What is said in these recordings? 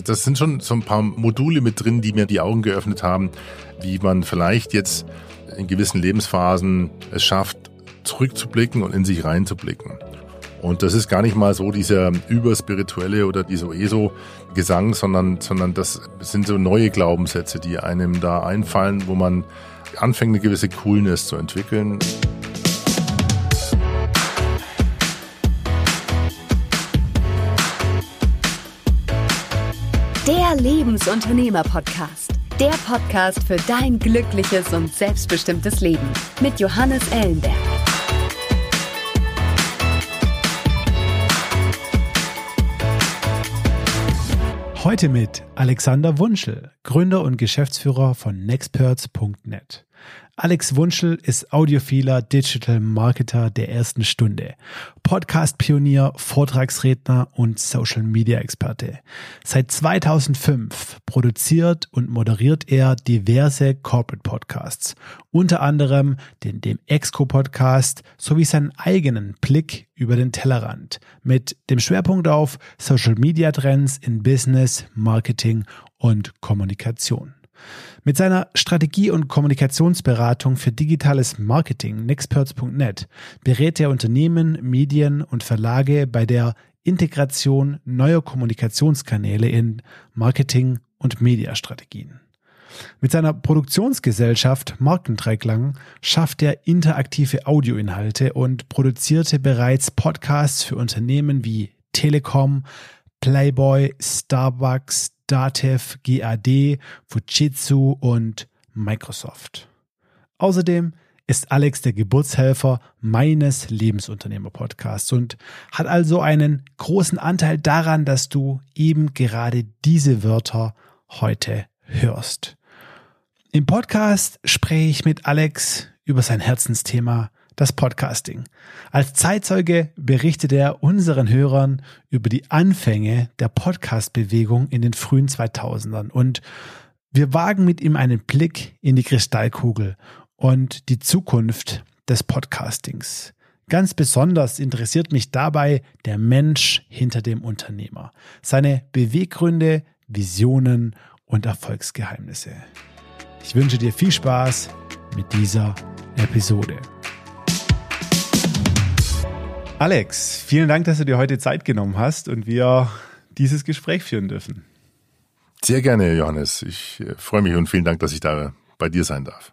das sind schon so ein paar Module mit drin, die mir die Augen geöffnet haben, wie man vielleicht jetzt in gewissen Lebensphasen es schafft, zurückzublicken und in sich reinzublicken. Und das ist gar nicht mal so dieser überspirituelle oder dieser ESO-Gesang, sondern, sondern das sind so neue Glaubenssätze, die einem da einfallen, wo man anfängt, eine gewisse Coolness zu entwickeln. Lebensunternehmer-Podcast. Der Podcast für dein glückliches und selbstbestimmtes Leben mit Johannes Ellenberg. Heute mit Alexander Wunschel, Gründer und Geschäftsführer von Nexperts.net. Alex Wunschel ist audiophiler Digital Marketer der ersten Stunde, Podcast-Pionier, Vortragsredner und Social-Media-Experte. Seit 2005 produziert und moderiert er diverse Corporate Podcasts, unter anderem den dem Exco Podcast sowie seinen eigenen Blick über den Tellerrand mit dem Schwerpunkt auf Social-Media-Trends in Business, Marketing und Kommunikation. Mit seiner Strategie- und Kommunikationsberatung für digitales Marketing Nexperts.net berät er Unternehmen, Medien und Verlage bei der Integration neuer Kommunikationskanäle in Marketing- und Mediastrategien. Mit seiner Produktionsgesellschaft Markendreiklang schafft er interaktive Audioinhalte und produzierte bereits Podcasts für Unternehmen wie Telekom, Playboy, Starbucks, Datev, GAD, Fujitsu und Microsoft. Außerdem ist Alex der Geburtshelfer meines Lebensunternehmer-Podcasts und hat also einen großen Anteil daran, dass du eben gerade diese Wörter heute hörst. Im Podcast spreche ich mit Alex über sein Herzensthema das Podcasting. Als Zeitzeuge berichtet er unseren Hörern über die Anfänge der Podcast-Bewegung in den frühen 2000ern und wir wagen mit ihm einen Blick in die Kristallkugel und die Zukunft des Podcastings. Ganz besonders interessiert mich dabei der Mensch hinter dem Unternehmer, seine Beweggründe, Visionen und Erfolgsgeheimnisse. Ich wünsche dir viel Spaß mit dieser Episode. Alex, vielen Dank, dass du dir heute Zeit genommen hast und wir dieses Gespräch führen dürfen. Sehr gerne, Johannes. Ich äh, freue mich und vielen Dank, dass ich da bei dir sein darf.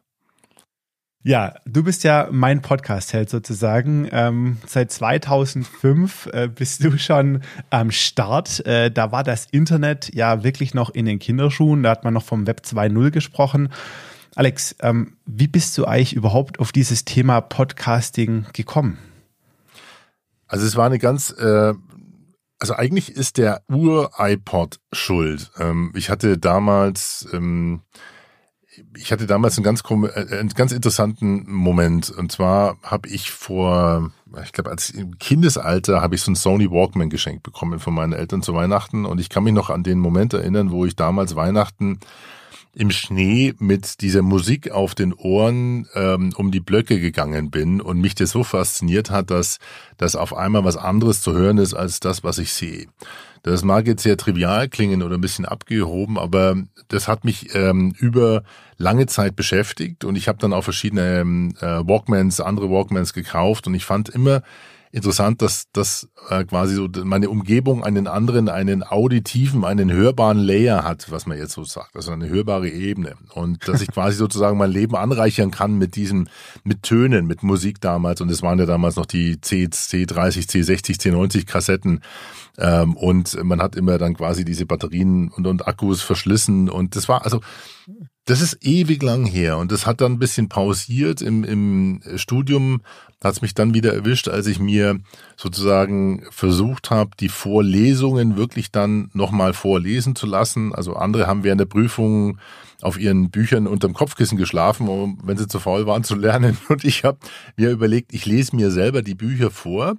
Ja, du bist ja mein Podcast-Held sozusagen. Ähm, seit 2005 äh, bist du schon am Start. Äh, da war das Internet ja wirklich noch in den Kinderschuhen. Da hat man noch vom Web 2.0 gesprochen. Alex, ähm, wie bist du eigentlich überhaupt auf dieses Thema Podcasting gekommen? Also es war eine ganz, äh, also eigentlich ist der Ur-iPod schuld. Ähm, ich hatte damals, ähm, ich hatte damals einen ganz, äh, einen ganz interessanten Moment. Und zwar habe ich vor, ich glaube, als im Kindesalter habe ich so einen Sony Walkman geschenkt bekommen von meinen Eltern zu Weihnachten. Und ich kann mich noch an den Moment erinnern, wo ich damals Weihnachten im Schnee mit dieser Musik auf den Ohren ähm, um die Blöcke gegangen bin und mich das so fasziniert hat, dass, dass auf einmal was anderes zu hören ist als das, was ich sehe. Das mag jetzt sehr trivial klingen oder ein bisschen abgehoben, aber das hat mich ähm, über lange Zeit beschäftigt und ich habe dann auch verschiedene ähm, äh, Walkmans, andere Walkmans gekauft und ich fand immer interessant, dass, dass äh, quasi so meine Umgebung einen anderen, einen auditiven, einen hörbaren Layer hat, was man jetzt so sagt, also eine hörbare Ebene. Und dass ich quasi sozusagen mein Leben anreichern kann mit diesem, mit Tönen, mit Musik damals. Und es waren ja damals noch die C, C30, C60, C90 Kassetten. Ähm, und man hat immer dann quasi diese Batterien und, und Akkus verschlissen. Und das war also das ist ewig lang her und das hat dann ein bisschen pausiert. Im, im Studium hat es mich dann wieder erwischt, als ich mir sozusagen versucht habe, die Vorlesungen wirklich dann nochmal vorlesen zu lassen. Also andere haben während der Prüfung auf ihren Büchern unterm Kopfkissen geschlafen, um, wenn sie zu faul waren zu lernen. Und ich habe mir überlegt, ich lese mir selber die Bücher vor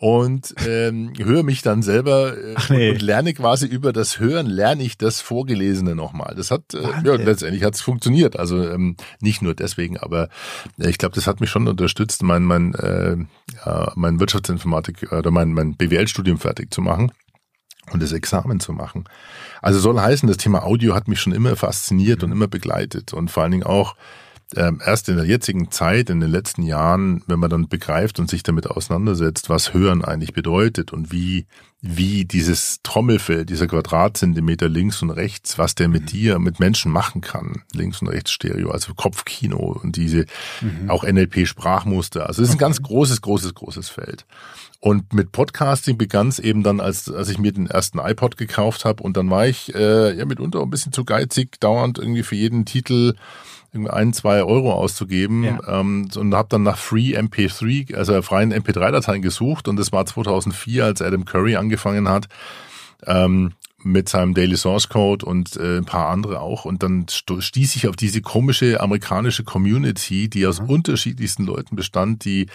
und ähm, höre mich dann selber äh, nee. und, lerne quasi über das Hören, lerne ich das Vorgelesene nochmal. Das hat, äh, ja, letztendlich hat es funktioniert. Also ähm, nicht nur deswegen, aber äh, ich glaube, das hat mich schon unterstützt, mein, mein, äh, ja, mein Wirtschaftsinformatik oder mein, mein BWL-Studium fertig zu machen. und das Examen zu machen. Also soll heißen, das Thema Audio hat mich schon immer fasziniert und immer begleitet und vor allen Dingen auch erst in der jetzigen Zeit, in den letzten Jahren, wenn man dann begreift und sich damit auseinandersetzt, was Hören eigentlich bedeutet und wie, wie dieses Trommelfell, dieser Quadratzentimeter links und rechts, was der mit mhm. dir, mit Menschen machen kann, links und rechts Stereo, also Kopfkino und diese, mhm. auch NLP-Sprachmuster. Also es ist ein ganz großes, großes, großes Feld. Und mit Podcasting begann es eben dann, als, als ich mir den ersten iPod gekauft habe und dann war ich äh, ja mitunter ein bisschen zu geizig, dauernd irgendwie für jeden Titel ein, zwei Euro auszugeben ja. ähm, und habe dann nach Free MP3, also freien MP3-Dateien gesucht und das war 2004, als Adam Curry angefangen hat ähm, mit seinem Daily Source Code und äh, ein paar andere auch und dann stieß ich auf diese komische amerikanische Community, die aus mhm. unterschiedlichsten Leuten bestand, die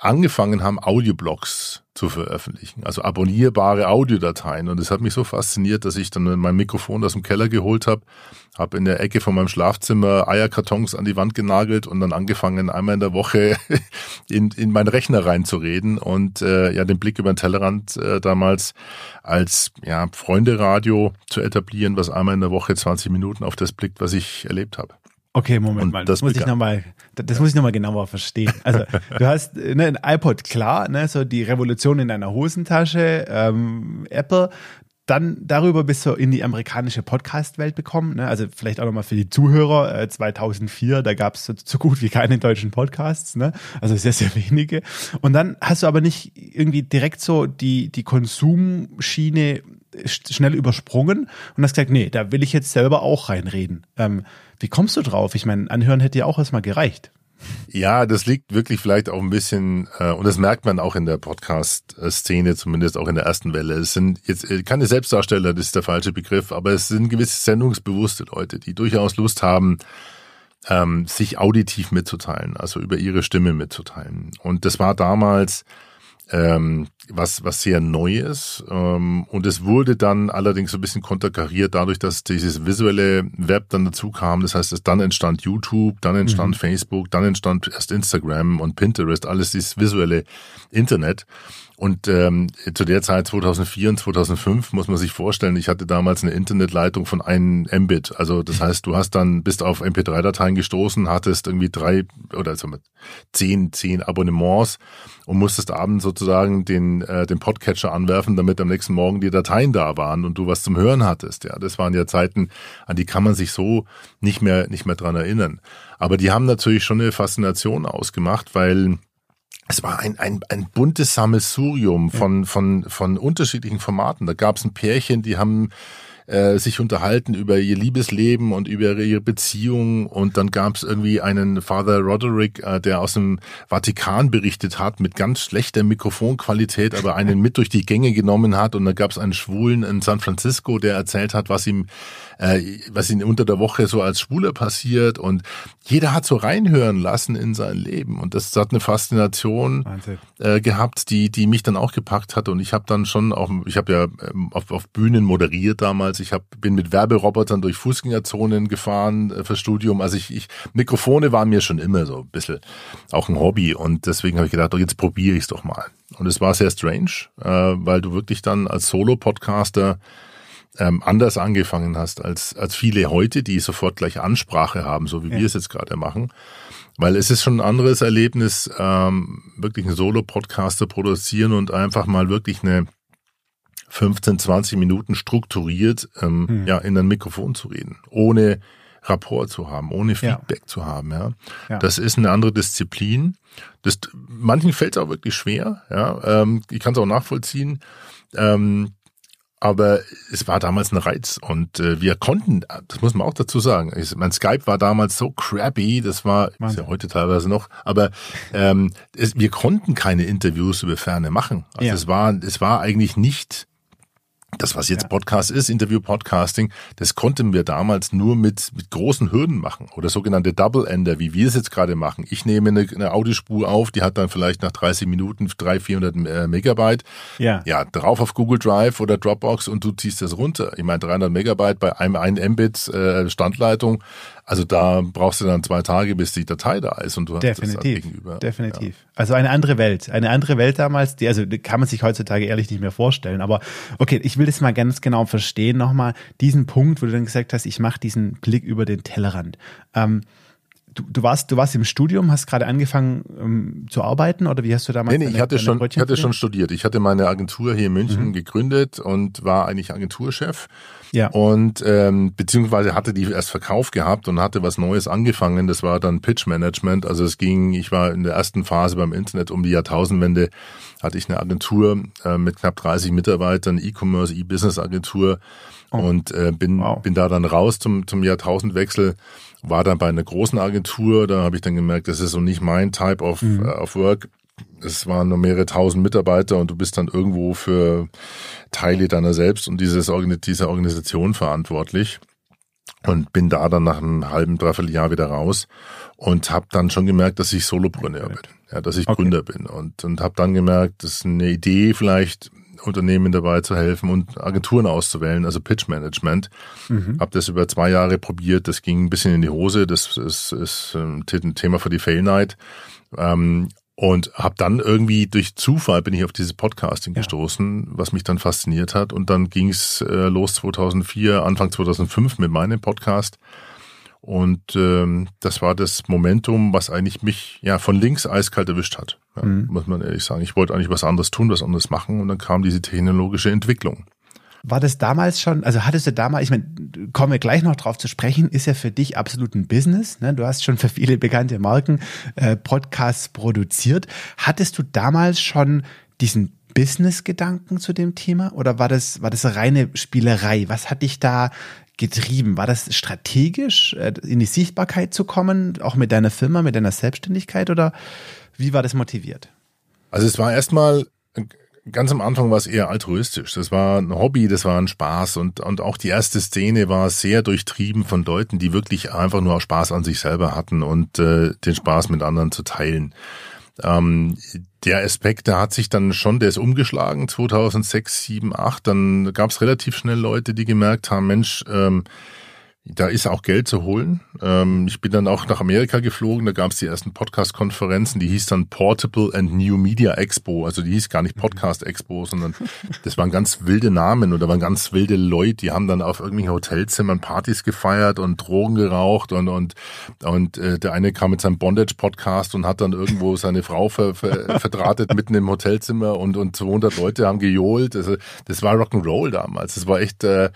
angefangen haben, Audioblogs zu veröffentlichen, also abonnierbare Audiodateien. Und es hat mich so fasziniert, dass ich dann mein Mikrofon aus dem Keller geholt habe, habe in der Ecke von meinem Schlafzimmer Eierkartons an die Wand genagelt und dann angefangen, einmal in der Woche in, in meinen Rechner reinzureden und äh, ja den Blick über den Tellerrand äh, damals als ja Freunde-Radio zu etablieren, was einmal in der Woche 20 Minuten auf das blickt, was ich erlebt habe. Okay, Moment mal. Das, das muss ich nochmal, das muss ich nochmal genauer verstehen. Also du hast ne, ein iPod klar, ne, so die Revolution in deiner Hosentasche, ähm, Apple. Dann darüber bist du in die amerikanische Podcast-Welt bekommen. Ne? Also vielleicht auch nochmal für die Zuhörer. Äh, 2004, da gab es so, so, gut wie keine deutschen Podcasts. Ne? Also sehr, sehr wenige. Und dann hast du aber nicht irgendwie direkt so die, die Konsumschiene schnell übersprungen und hast gesagt, nee, da will ich jetzt selber auch reinreden. Ähm, wie kommst du drauf? Ich meine, anhören hätte ja auch erstmal gereicht. Ja, das liegt wirklich vielleicht auch ein bisschen, äh, und das merkt man auch in der Podcast-Szene, zumindest auch in der ersten Welle. Es sind jetzt äh, keine Selbstdarsteller, das ist der falsche Begriff, aber es sind gewisse sendungsbewusste Leute, die durchaus Lust haben, ähm, sich auditiv mitzuteilen, also über ihre Stimme mitzuteilen. Und das war damals ähm, was, was sehr neu ist. Ähm, und es wurde dann allerdings so ein bisschen konterkariert dadurch, dass dieses visuelle Web dann dazu kam. Das heißt, es dann entstand YouTube, dann entstand mhm. Facebook, dann entstand erst Instagram und Pinterest, alles dieses visuelle Internet. Und ähm, zu der Zeit 2004 und 2005 muss man sich vorstellen, ich hatte damals eine Internetleitung von einem Mbit. Also das heißt, du hast dann bist auf MP3-Dateien gestoßen, hattest irgendwie drei oder sagen wir, zehn, zehn Abonnements und musstest abends sozusagen den äh, den Podcatcher anwerfen, damit am nächsten Morgen die Dateien da waren und du was zum Hören hattest. Ja, das waren ja Zeiten, an die kann man sich so nicht mehr nicht mehr dran erinnern. Aber die haben natürlich schon eine Faszination ausgemacht, weil es war ein, ein, ein buntes Sammelsurium von, von, von unterschiedlichen Formaten. Da gab es ein Pärchen, die haben äh, sich unterhalten über ihr Liebesleben und über ihre Beziehung. Und dann gab es irgendwie einen Father Roderick, äh, der aus dem Vatikan berichtet hat mit ganz schlechter Mikrofonqualität, aber einen mit durch die Gänge genommen hat. Und dann gab es einen Schwulen in San Francisco, der erzählt hat, was ihm äh, was ihm unter der Woche so als Schwuler passiert. Und jeder hat so reinhören lassen in sein Leben. Und das hat eine Faszination äh, gehabt, die die mich dann auch gepackt hat. Und ich habe dann schon auch ich habe ja ähm, auf, auf Bühnen moderiert damals, ich hab, bin mit Werberobotern durch Fußgängerzonen gefahren äh, fürs Studium, also ich, ich Mikrofone waren mir schon immer so ein bisschen auch ein Hobby. Und deswegen habe ich gedacht, oh, jetzt probiere ich es doch mal. Und es war sehr strange, äh, weil du wirklich dann als Solo-Podcaster ähm, anders angefangen hast als, als viele heute, die sofort gleich Ansprache haben, so wie ja. wir es jetzt gerade machen. Weil es ist schon ein anderes Erlebnis, ähm, wirklich einen Solo-Podcast zu produzieren und einfach mal wirklich eine 15, 20 Minuten strukturiert ähm, hm. ja, in ein Mikrofon zu reden, ohne Rapport zu haben, ohne Feedback ja. zu haben. Ja. ja. Das ist eine andere Disziplin. Das, manchen fällt es auch wirklich schwer. Ja. Ähm, ich kann es auch nachvollziehen. Ähm, aber es war damals ein Reiz und äh, wir konnten, das muss man auch dazu sagen, ich, mein Skype war damals so crappy, das war, ist ja heute teilweise noch, aber ähm, es, wir konnten keine Interviews über Ferne machen. Also ja. es war, es war eigentlich nicht das, was jetzt. Podcast ist, Interview-Podcasting, das konnten wir damals nur mit, mit großen Hürden machen oder sogenannte Double-Ender, wie wir es jetzt gerade machen. Ich nehme eine, eine Audiospur auf, die hat dann vielleicht nach 30 Minuten 300, 400 äh, Megabyte. Ja. Ja, drauf auf Google Drive oder Dropbox und du ziehst das runter. Ich meine, 300 Megabyte bei einem 1 Mbit äh, Standleitung Also da brauchst du dann zwei Tage, bis die Datei da ist und du hast definitiv, das gegenüber. Definitiv. Ja. Also eine andere Welt. Eine andere Welt damals, die, also die kann man sich heutzutage ehrlich nicht mehr vorstellen. Aber okay, ich will das mal ganz genau verstehen, nochmal diesen Punkt, wo du dann gesagt hast, ich mache diesen Blick über den Tellerrand. Ähm, du, du, warst, du warst im Studium, hast gerade angefangen ähm, zu arbeiten oder wie hast du damals? Nee, nee ich hatte schon, ich hatte schon studiert. Ich hatte meine Agentur hier in München mhm. gegründet und war eigentlich Agenturchef. Ja. Und ähm, beziehungsweise hatte die erst verkauft gehabt und hatte was Neues angefangen. Das war dann Pitch Management. Also es ging, ich war in der ersten Phase beim Internet um die Jahrtausendwende, hatte ich eine Agentur äh, mit knapp 30 Mitarbeitern, E-Commerce, E-Business Agentur oh. und äh, bin, wow. bin da dann raus zum, zum Jahrtausendwechsel war dann bei einer großen Agentur, da habe ich dann gemerkt, das ist so nicht mein Type of, mhm. uh, of Work. Es waren nur mehrere tausend Mitarbeiter und du bist dann irgendwo für Teile deiner selbst und dieses, dieser Organisation verantwortlich. Und bin da dann nach einem halben, dreiviertel Jahr wieder raus und habe dann schon gemerkt, dass ich Solopreneur bin, ja, dass ich okay. Gründer bin und und habe dann gemerkt, das ist eine Idee vielleicht Unternehmen dabei zu helfen und Agenturen auszuwählen, also Pitch Management. Mhm. Habe das über zwei Jahre probiert, das ging ein bisschen in die Hose, das ist, ist ein Thema für die Fail Night. Ähm, und habe dann irgendwie durch Zufall bin ich auf dieses Podcasting ja. gestoßen, was mich dann fasziniert hat. Und dann ging es äh, los 2004, Anfang 2005 mit meinem Podcast. Und ähm, das war das Momentum, was eigentlich mich ja von links eiskalt erwischt hat, ja, mhm. muss man ehrlich sagen. Ich wollte eigentlich was anderes tun, was anderes machen und dann kam diese technologische Entwicklung. War das damals schon, also hattest du damals, ich meine, kommen wir gleich noch drauf zu sprechen, ist ja für dich absolut ein Business. Ne? Du hast schon für viele bekannte Marken äh, Podcasts produziert. Hattest du damals schon diesen Business-Gedanken zu dem Thema oder war das, war das reine Spielerei? Was hat dich da getrieben? War das strategisch, äh, in die Sichtbarkeit zu kommen, auch mit deiner Firma, mit deiner Selbstständigkeit oder wie war das motiviert? Also es war erstmal ganz am Anfang war es eher altruistisch. Das war ein Hobby, das war ein Spaß und, und auch die erste Szene war sehr durchtrieben von Leuten, die wirklich einfach nur Spaß an sich selber hatten und äh, den Spaß mit anderen zu teilen. Ähm, der Aspekt, der hat sich dann schon, der ist umgeschlagen 2006, 7, 8. Dann gab es relativ schnell Leute, die gemerkt haben, Mensch, ähm, da ist auch Geld zu holen. Ähm, ich bin dann auch nach Amerika geflogen, da gab es die ersten Podcast-Konferenzen, die hieß dann Portable and New Media Expo. Also die hieß gar nicht Podcast Expo, sondern das waren ganz wilde Namen oder waren ganz wilde Leute, die haben dann auf irgendwelchen Hotelzimmern Partys gefeiert und Drogen geraucht und und und äh, der eine kam mit seinem Bondage-Podcast und hat dann irgendwo seine Frau ver, ver, verdrahtet mitten im Hotelzimmer und und 200 Leute haben gejohlt. Also, das war Rock'n'Roll damals. Das war echt äh,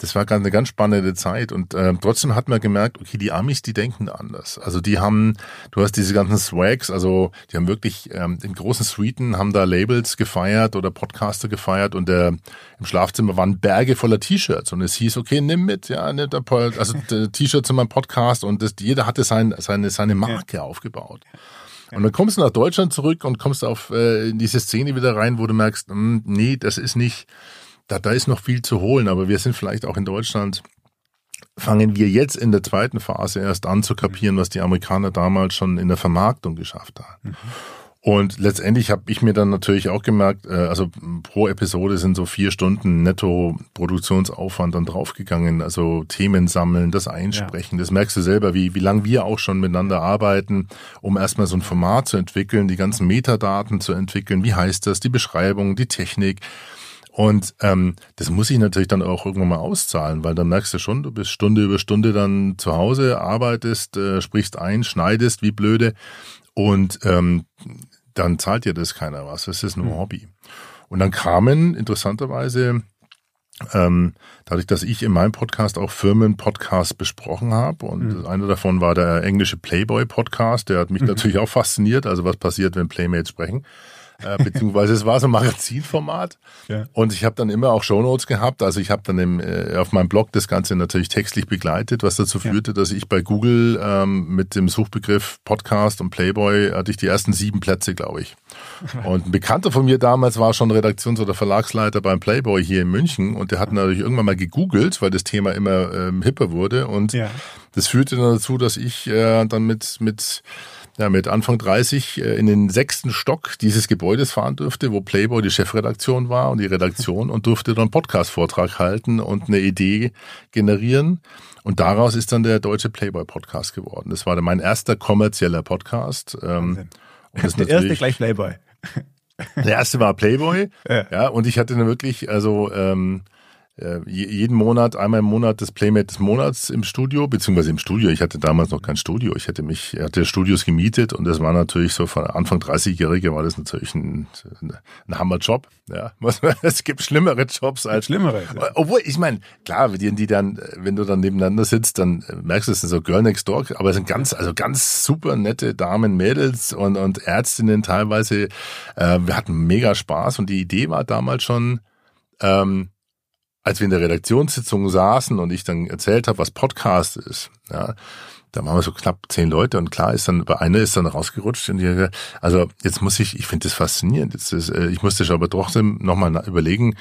das war eine ganz spannende Zeit und äh, trotzdem hat man gemerkt, okay, die Amis, die denken anders. Also die haben, du hast diese ganzen Swags, also die haben wirklich ähm, in großen Suiten haben da Labels gefeiert oder Podcaster gefeiert und der im Schlafzimmer waren Berge voller T-Shirts und es hieß, okay, nimm mit, ja, nimm da, also T-Shirts in meinem Podcast und das, jeder hatte sein, seine seine Marke ja. aufgebaut. Und dann kommst du nach Deutschland zurück und kommst auf äh, in diese Szene wieder rein, wo du merkst, mh, hm, nee, das ist nicht da, da ist noch viel zu holen, aber wir sind vielleicht auch in Deutschland, fangen wir jetzt in der zweiten Phase erst an zu kapieren, was die Amerikaner damals schon in der Vermarktung geschafft haben. Mhm. Und letztendlich habe ich mir dann natürlich auch gemerkt, äh, also pro Episode sind so vier Stunden netto Produktionsaufwand dann draufgegangen. Also Themen sammeln, das Einsprechen. Ja. Das merkst du selber, wie, wie lang wir auch schon miteinander arbeiten, um erstmal so ein Format zu entwickeln, die ganzen Metadaten zu entwickeln. Wie heißt das? Die Beschreibung, die Technik. Und ähm, das muss ich natürlich dann auch irgendwann mal auszahlen, weil dann merkst du schon, du bist Stunde über Stunde dann zu Hause, arbeitest, äh, sprichst ein, schneidest wie blöde und ähm, dann zahlt dir das keiner was. Das ist nur ein mhm. Hobby. Und dann kamen interessanterweise ähm, dadurch, dass ich in meinem Podcast auch Firmen-Podcasts besprochen habe und mhm. einer davon war der englische Playboy-Podcast, der hat mich mhm. natürlich auch fasziniert, also was passiert, wenn Playmates sprechen äh, beziehungsweise es war so ein Magazinformat ja. und ich habe dann immer auch Shownotes gehabt. Also ich habe dann im, äh, auf meinem Blog das Ganze natürlich textlich begleitet, was dazu führte, ja. dass ich bei Google ähm, mit dem Suchbegriff Podcast und Playboy hatte ich die ersten sieben Plätze, glaube ich. Und ein Bekannter von mir damals war schon Redaktions- oder Verlagsleiter beim Playboy hier in München und der hat natürlich irgendwann mal gegoogelt, weil das Thema immer ähm, hipper wurde und ja. das führte dann dazu, dass ich äh, dann mit mit ja, mit Anfang 30 äh, in den sechsten Stock dieses Gebäudes fahren durfte, wo Playboy die Chefredaktion war und die Redaktion und durfte dann Podcast-Vortrag halten und eine Idee generieren. Und daraus ist dann der deutsche Playboy-Podcast geworden. Das war dann mein erster kommerzieller Podcast. Ähm, der erste gleich Playboy. Der erste war Playboy. Ja. ja und ich hatte dann wirklich, also ähm, äh, jeden Monat, einmal im Monat das Playmate des Monats im Studio, beziehungsweise im Studio. Ich hatte damals noch kein Studio. Ich hätte mich, hatte Studios gemietet und das war natürlich so von Anfang 30-Jährige war das natürlich ein, ein Hammerjob. Ja, es gibt schlimmere Jobs als schlimmere. Ja. Obwohl, ich meine, klar, die, die dann, wenn du dann nebeneinander sitzt, dann merkst du, es sind so Girl Next Door, aber es sind ganz, also ganz super nette Damen, Mädels und, und Ärztinnen teilweise. Äh, wir hatten mega Spaß und die Idee war damals schon, ähm, als wir in der Redaktionssitzung saßen und ich dann erzählt habe, was Podcast ist, ja, da waren wir so knapp zehn Leute und klar ist dann, bei einer ist dann rausgerutscht und die, also jetzt muss ich, ich finde das faszinierend, jetzt ist, äh, ich musste aber trotzdem nochmal überlegen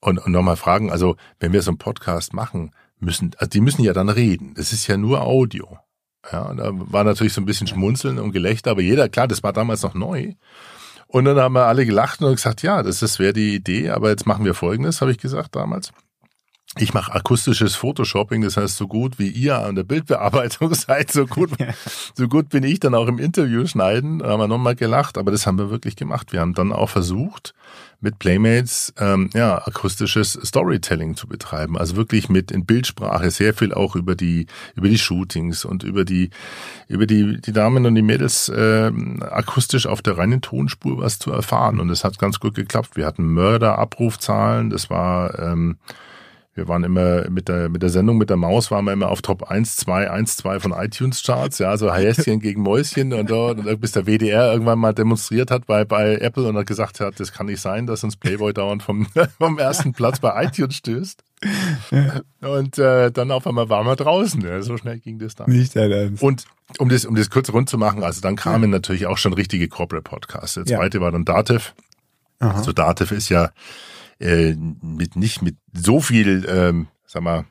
und, und nochmal fragen, also wenn wir so einen Podcast machen, müssen, also die müssen ja dann reden, das ist ja nur Audio. Ja, da war natürlich so ein bisschen Schmunzeln und Gelächter, aber jeder, klar, das war damals noch neu. Und dann haben wir alle gelacht und gesagt, ja, das, das wäre die Idee, aber jetzt machen wir Folgendes, habe ich gesagt damals. Ich mache akustisches Photoshopping, das heißt, so gut wie ihr an der Bildbearbeitung seid, so gut, so gut bin ich dann auch im Interview schneiden. Da haben wir nochmal gelacht, aber das haben wir wirklich gemacht. Wir haben dann auch versucht, mit Playmates ähm, ja akustisches Storytelling zu betreiben, also wirklich mit in Bildsprache sehr viel auch über die über die Shootings und über die über die die Damen und die Mädels äh, akustisch auf der reinen Tonspur was zu erfahren und es hat ganz gut geklappt. Wir hatten Mörderabrufzahlen, das war ähm, wir waren immer mit der, mit der Sendung mit der Maus waren wir immer auf Top 1, 2, 1, 2 von iTunes Charts, ja, so Häschen gegen Mäuschen und, und bis der WDR irgendwann mal demonstriert hat bei, bei Apple und hat gesagt hat, das kann nicht sein, dass uns Playboy dauernd vom, vom ersten Platz bei iTunes stößt. Und äh, dann auf einmal waren wir draußen. Ja, so schnell ging das dann. Nicht dein Ernst. Und um das, um das kurz rund zu machen, also dann kamen ja. natürlich auch schon richtige Corporate Podcasts. Der zweite ja. war dann Dativ. Aha. Also Dativ ist ja äh, mit nicht mit so viel, ähm, sag mal,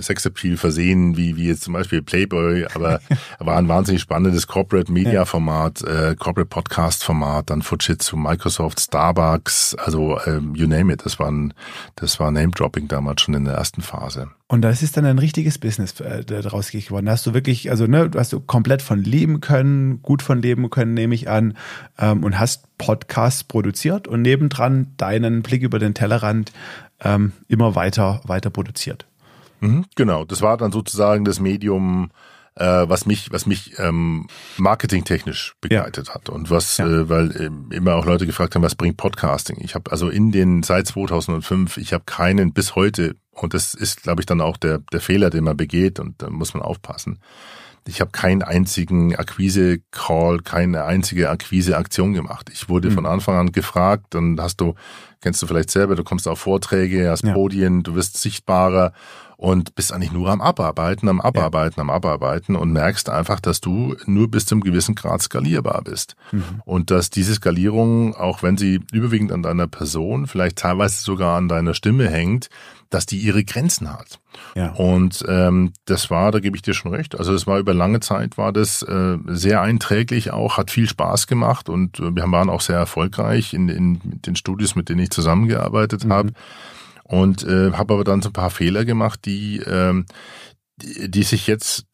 Sexappeal versehen, wie, wie jetzt zum Beispiel Playboy, aber war ein wahnsinnig spannendes Corporate Media Format, äh, Corporate Podcast Format, dann Fujitsu, Microsoft, Starbucks, also ähm, you name it. Das war ein, das war Name Dropping damals schon in der ersten Phase. Und das ist dann ein richtiges Business äh, daraus geworden. Da hast du wirklich, also ne, du hast du komplett von leben können, gut von leben können, nehme ich an, ähm, und hast Podcasts produziert und nebendran deinen Blick über den Tellerrand ähm, immer weiter, weiter produziert. Mhm, genau, das war dann sozusagen das Medium, äh, was mich, was mich ähm, marketingtechnisch begleitet ja. hat und was, ja. äh, weil äh, immer auch Leute gefragt haben, was bringt Podcasting? Ich habe also in den seit 2005, ich habe keinen bis heute und das ist, glaube ich, dann auch der der Fehler, den man begeht und da muss man aufpassen. Ich habe keinen einzigen Akquise-Call, keine einzige Akquise-Aktion gemacht. Ich wurde mhm. von Anfang an gefragt, dann hast du, kennst du vielleicht selber, du kommst auf Vorträge, hast ja. Podien, du wirst sichtbarer und bist eigentlich nur am Abarbeiten, am Abarbeiten, ja. am Abarbeiten und merkst einfach, dass du nur bis zum gewissen Grad skalierbar bist. Mhm. Und dass diese Skalierung, auch wenn sie überwiegend an deiner Person, vielleicht teilweise sogar an deiner Stimme hängt, dass die ihre Grenzen hat. Ja. Und ähm, das war, da gebe ich dir schon recht. Also es war über lange Zeit war das äh, sehr einträglich auch, hat viel Spaß gemacht und äh, wir waren auch sehr erfolgreich in, in den Studios, mit denen ich zusammengearbeitet mhm. habe und äh, habe aber dann so ein paar Fehler gemacht, die, ähm, die, die sich jetzt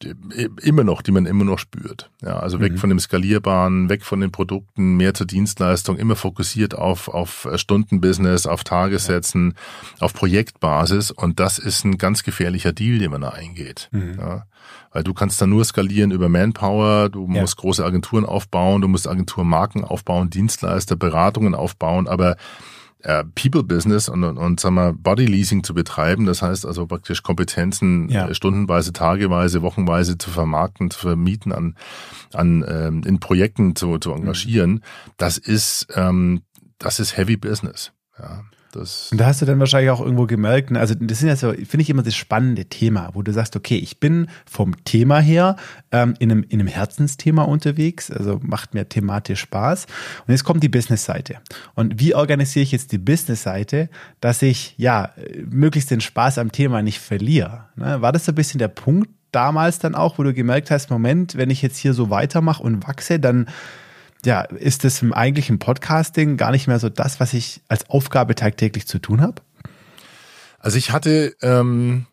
immer noch, die man immer noch spürt. Ja, also weg mhm. von dem Skalierbaren, weg von den Produkten, mehr zur Dienstleistung, immer fokussiert auf, auf Stundenbusiness, auf Tagessätzen, ja. auf Projektbasis. Und das ist ein ganz gefährlicher Deal, den man da eingeht. Mhm. Ja, weil du kannst dann nur skalieren über Manpower, du ja. musst große Agenturen aufbauen, du musst Agenturmarken aufbauen, Dienstleister, Beratungen aufbauen, aber äh, People-Business und, und, und sag mal, Body-Leasing zu betreiben. Das heißt also praktisch Kompetenzen ja. äh, stundenweise, tageweise, wochenweise zu vermarkten, zu vermieten, an, an ähm, in Projekten zu, zu engagieren. Mhm. Das ist ähm, das ist Heavy Business. Ja. Das und da hast du dann wahrscheinlich auch irgendwo gemerkt, ne, also das sind ja so, finde ich immer das spannende Thema, wo du sagst, okay, ich bin vom Thema her ähm, in, einem, in einem Herzensthema unterwegs, also macht mir thematisch Spaß. Und jetzt kommt die Business-Seite. Und wie organisiere ich jetzt die Business-Seite, dass ich ja möglichst den Spaß am Thema nicht verliere? Ne? War das so ein bisschen der Punkt, damals dann auch, wo du gemerkt hast, Moment, wenn ich jetzt hier so weitermache und wachse, dann ja, ist das im eigentlichen Podcasting gar nicht mehr so das, was ich als Aufgabe tagtäglich zu tun habe? Also ich hatte ähm,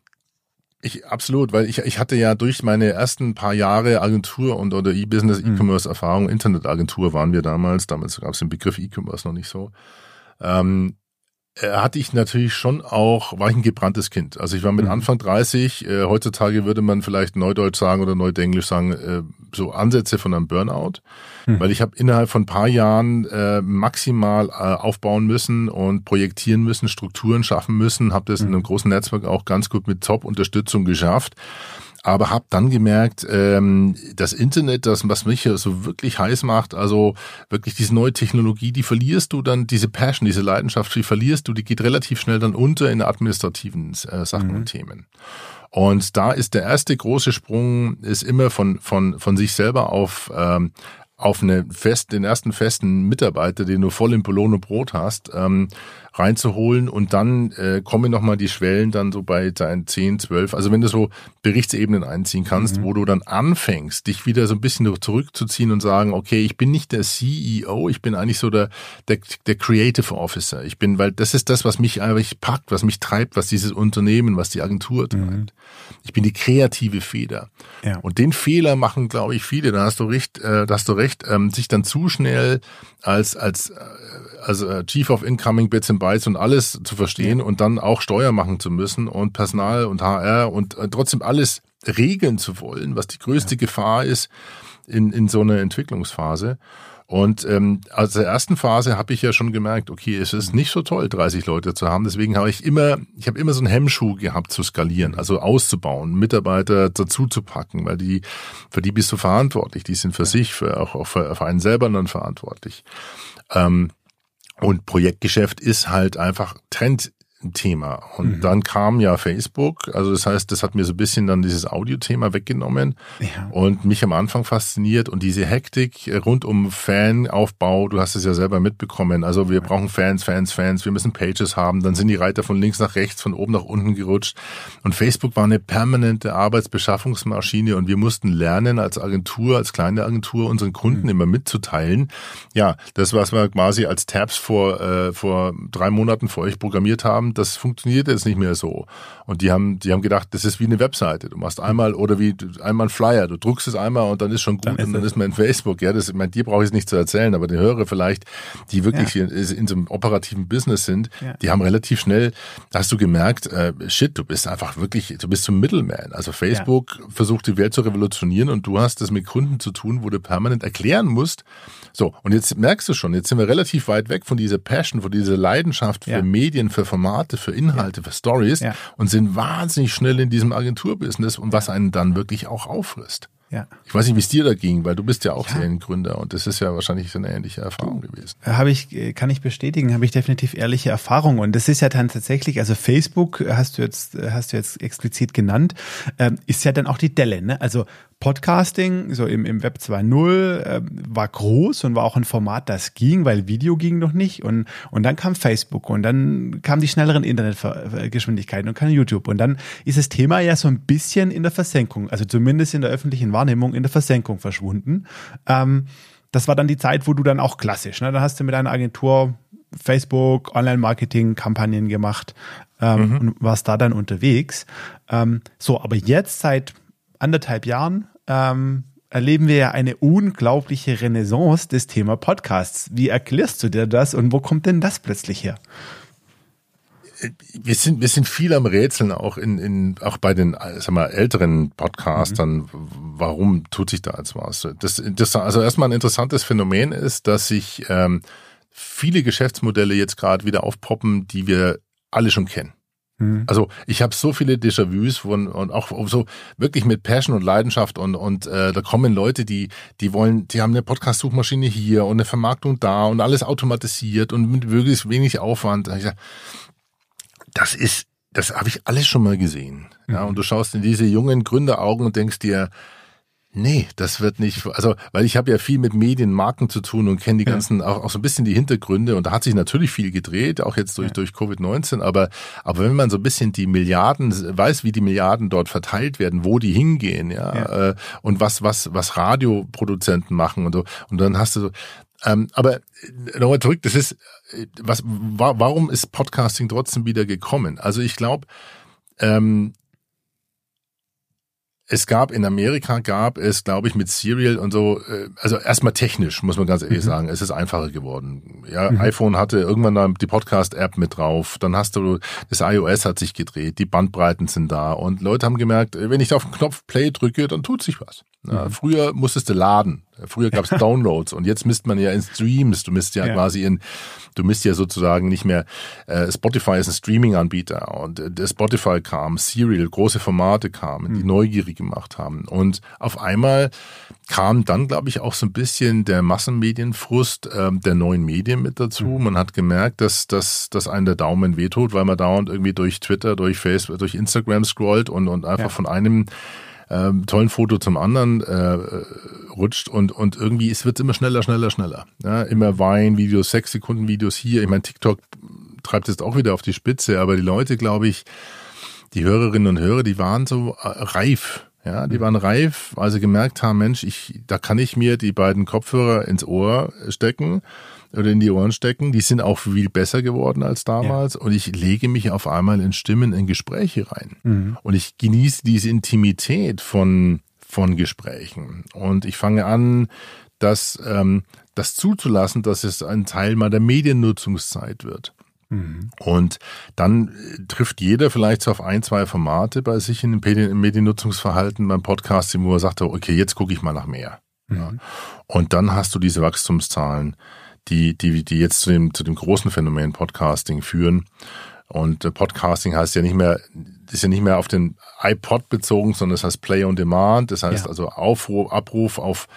ich absolut, weil ich, ich hatte ja durch meine ersten paar Jahre Agentur und oder E-Business, mhm. E-Commerce-Erfahrung, Internetagentur waren wir damals, damals gab es den Begriff E-Commerce noch nicht so. Ähm, äh, hatte ich natürlich schon auch, war ich ein gebranntes Kind. Also ich war mit mhm. Anfang 30, äh, heutzutage würde man vielleicht Neudeutsch sagen oder Neudenglisch sagen, äh, so Ansätze von einem Burnout. Mhm. Weil ich habe innerhalb von ein paar Jahren äh, maximal äh, aufbauen müssen und projektieren müssen, Strukturen schaffen müssen, habe das mhm. in einem großen Netzwerk auch ganz gut mit Top-Unterstützung geschafft aber habe dann gemerkt, ähm, das Internet, das was mich so wirklich heiß macht, also wirklich diese neue Technologie, die verlierst du dann, diese Passion, diese Leidenschaft, die verlierst du, die geht relativ schnell dann unter in administrativen äh, Sachen mhm. und Themen. Und da ist der erste große Sprung, ist immer von, von, von sich selber auf, ähm, auf eine fest, den ersten festen Mitarbeiter, den du voll im Polono Brot hast, ähm, reinzuholen und dann äh, kommen nochmal die Schwellen dann so bei deinen 10, 12, also wenn du so Berichtsebenen einziehen kannst, mhm. wo du dann anfängst, dich wieder so ein bisschen zurückzuziehen und sagen, okay, ich bin nicht der CEO, ich bin eigentlich so der, der, der Creative Officer. Ich bin, weil das ist das, was mich eigentlich packt, was mich treibt, was dieses Unternehmen, was die Agentur mhm. treibt. Mhm. Ich bin die kreative Feder. Ja. Und den Fehler machen, glaube ich, viele, da hast du recht, äh, da hast du recht, ähm, sich dann zu schnell als, als, äh, also äh, Chief of Incoming Bits and Bytes und alles zu verstehen ja. und dann auch Steuer machen zu müssen und Personal und HR und äh, trotzdem alles regeln zu wollen, was die größte ja. Gefahr ist in, in so einer Entwicklungsphase. Und ähm, aus der ersten Phase habe ich ja schon gemerkt, okay, es ist nicht so toll, 30 Leute zu haben. Deswegen habe ich immer, ich habe immer so einen Hemmschuh gehabt zu skalieren, also auszubauen, Mitarbeiter dazu zu packen, weil die, für die bist du verantwortlich. Die sind für ja. sich, für auch, auch für, für einen selber dann verantwortlich. Ähm, und Projektgeschäft ist halt einfach Trend Thema. Und mhm. dann kam ja Facebook, also das heißt, das hat mir so ein bisschen dann dieses Audio-Thema weggenommen ja. und mich am Anfang fasziniert und diese Hektik rund um Fanaufbau, du hast es ja selber mitbekommen, also wir brauchen Fans, Fans, Fans, wir müssen Pages haben, dann sind die Reiter von links nach rechts, von oben nach unten gerutscht und Facebook war eine permanente Arbeitsbeschaffungsmaschine und wir mussten lernen als Agentur, als kleine Agentur unseren Kunden mhm. immer mitzuteilen. Ja, das, was wir quasi als Tabs vor, äh, vor drei Monaten für euch programmiert haben, das funktioniert jetzt nicht mehr so. Und die haben, die haben gedacht, das ist wie eine Webseite. Du machst einmal oder wie einmal ein Flyer, du druckst es einmal und dann ist schon gut dann ist und dann ist man in Facebook. Ja, das, ich meine, dir brauche ich es nicht zu erzählen, aber die Hörer vielleicht, die wirklich ja. in, in so einem operativen Business sind, ja. die haben relativ schnell, da hast du gemerkt, äh, shit, du bist einfach wirklich, du bist zum Middleman. Also Facebook ja. versucht die Welt zu revolutionieren und du hast das mit Kunden zu tun, wo du permanent erklären musst. So, und jetzt merkst du schon, jetzt sind wir relativ weit weg von dieser Passion, von dieser Leidenschaft für Medien, für Formate Formate, für Inhalte, für Stories und sind wahnsinnig schnell in diesem Agenturbusiness und was einen dann wirklich auch auffrisst. Ja. Ich weiß nicht, wie es dir da ging, weil du bist ja auch ja. Seriengründer und das ist ja wahrscheinlich so eine ähnliche Erfahrung gewesen. Habe ich, kann ich bestätigen, habe ich definitiv ehrliche Erfahrung und das ist ja dann tatsächlich, also Facebook hast du jetzt, hast du jetzt explizit genannt, ähm, ist ja dann auch die Delle, ne? Also Podcasting, so im, im Web 2.0, äh, war groß und war auch ein Format, das ging, weil Video ging noch nicht. Und, und dann kam Facebook und dann kamen die schnelleren Internetgeschwindigkeiten und kam YouTube. Und dann ist das Thema ja so ein bisschen in der Versenkung, also zumindest in der öffentlichen Wahrnehmung in der Versenkung verschwunden. Ähm, das war dann die Zeit, wo du dann auch klassisch, ne? Da hast du mit einer Agentur Facebook, Online-Marketing-Kampagnen gemacht ähm, mhm. und warst da dann unterwegs. Ähm, so, aber jetzt seit anderthalb Jahren ähm, erleben wir ja eine unglaubliche Renaissance des Thema Podcasts. Wie erklärst du dir das und wo kommt denn das plötzlich her? wir sind, wir sind viel am Rätseln auch in, in, auch bei den, sag mal, älteren Podcastern. Mhm. Warum tut sich da jetzt was? Das, das, also erstmal ein interessantes Phänomen ist, dass sich, ähm, viele Geschäftsmodelle jetzt gerade wieder aufpoppen, die wir alle schon kennen. Mhm. Also ich habe so viele Déjà-vus von und auch so wirklich mit Passion und Leidenschaft und und äh, da kommen Leute, die die wollen, die haben eine Podcast-Suchmaschine hier und eine Vermarktung da und alles automatisiert und mit möglichst wenig Aufwand. Das ist, das habe ich alles schon mal gesehen. Mhm. Ja, und du schaust in diese jungen Gründeraugen und denkst dir, Nee, das wird nicht, also, weil ich habe ja viel mit Medien, Marken zu tun und kenne die ganzen, ja. auch, auch so ein bisschen die Hintergründe und da hat sich natürlich viel gedreht, auch jetzt durch, ja. durch Covid-19, aber, aber wenn man so ein bisschen die Milliarden, weiß, wie die Milliarden dort verteilt werden, wo die hingehen, ja, ja. Äh, und was, was, was Radioproduzenten machen und so, und dann hast du so, ähm, aber nochmal zurück, das ist, was, warum ist Podcasting trotzdem wieder gekommen? Also ich glaube, ähm, es gab in Amerika gab es, glaube ich, mit Serial und so, äh, also erstmal technisch, muss man ganz ehrlich mhm. sagen, es ist einfacher geworden. Ja, mhm. iPhone hatte irgendwann die Podcast-App mit drauf, dann hast du, das iOS hat sich gedreht, die Bandbreiten sind da und Leute haben gemerkt, wenn ich auf den Knopf Play drücke, dann tut sich was. Ja, mhm. Früher musstest du laden. Früher gab es Downloads und jetzt misst man ja in Streams. Du misst ja, ja, quasi in, du misst ja sozusagen nicht mehr, äh, Spotify ist ein Streaming-Anbieter und äh, Spotify kam, Serial, große Formate kamen, mhm. die neugierig gemacht haben. Und auf einmal kam dann, glaube ich, auch so ein bisschen der Massenmedienfrust äh, der neuen Medien mit dazu. Mhm. Man hat gemerkt, dass, dass, dass einem der Daumen wehtut, weil man dauernd irgendwie durch Twitter, durch Facebook, durch Instagram scrollt und, und einfach ja. von einem ähm, tollen Foto zum anderen äh, rutscht und und irgendwie es wird immer schneller, schneller, schneller. Ja, immer Wein-Videos, sechs Sekunden Videos hier. Ich meine, TikTok treibt jetzt auch wieder auf die Spitze, aber die Leute, glaube ich, die Hörerinnen und Hörer, die waren so äh, reif. Ja, die mhm. waren reif, weil sie gemerkt haben, Mensch, ich, da kann ich mir die beiden Kopfhörer ins Ohr stecken oder in die Ohren stecken. Die sind auch viel besser geworden als damals. Ja. Und ich lege mich auf einmal in Stimmen, in Gespräche rein. Mhm. Und ich genieße diese Intimität von, von Gesprächen. Und ich fange an, das, ähm, das zuzulassen, dass es ein Teil meiner Mediennutzungszeit wird. Mhm. Und dann äh, trifft jeder vielleicht so auf ein, zwei Formate bei sich in dem Mediennutzungsverhalten beim Podcasting, wo er sagt, okay, jetzt gucke ich mal nach mehr. Mhm. Ja. Und dann hast du diese Wachstumszahlen die, die, die jetzt zu dem, zu dem großen Phänomen Podcasting führen. Und äh, Podcasting heißt ja nicht mehr, ist ja nicht mehr auf den iPod bezogen, sondern das heißt Play on Demand. Das heißt ja. also Aufruf, Abruf auf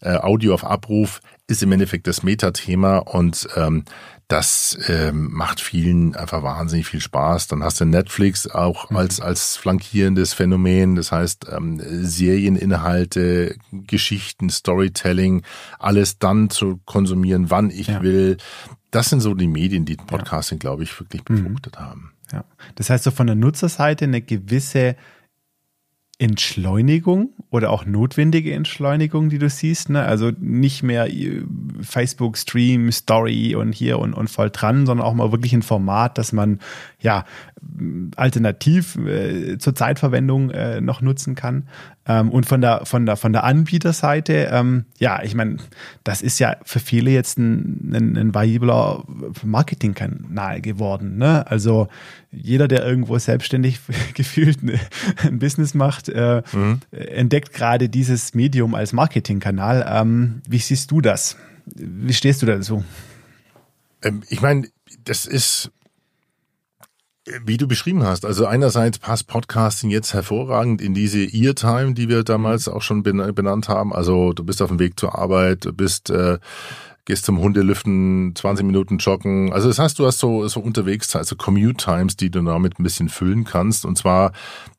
äh, Audio auf Abruf ist im Endeffekt das Metathema und ähm, das ähm, macht vielen einfach wahnsinnig viel Spaß. Dann hast du Netflix auch mhm. als, als flankierendes Phänomen. Das heißt, ähm, Serieninhalte, Geschichten, Storytelling, alles dann zu konsumieren, wann ich ja. will. Das sind so die Medien, die Podcasting, ja. glaube ich, wirklich mhm. befruchtet mhm. haben. Ja. Das heißt so von der Nutzerseite eine gewisse Entschleunigung oder auch notwendige Entschleunigung, die du siehst. Ne? Also nicht mehr äh, Facebook Stream, Story und hier und, und voll dran, sondern auch mal wirklich ein Format, das man ja alternativ äh, zur Zeitverwendung äh, noch nutzen kann. Ähm, und von der, von der, von der Anbieterseite, ähm, ja, ich meine, das ist ja für viele jetzt ein, ein, ein variabler Marketingkanal geworden. Ne? Also jeder, der irgendwo selbstständig gefühlt ein Business macht, äh, mhm. entdeckt gerade dieses Medium als Marketingkanal. Ähm, wie siehst du das? Wie stehst du dazu? Ähm, ich meine, das ist wie du beschrieben hast, also einerseits passt Podcasting jetzt hervorragend in diese Ear-Time, die wir damals auch schon benannt haben. Also du bist auf dem Weg zur Arbeit, du bist, äh, gehst zum Hundelüften, 20 Minuten joggen. Also das heißt, du hast so, so unterwegs, also Commute-Times, die du damit ein bisschen füllen kannst. Und zwar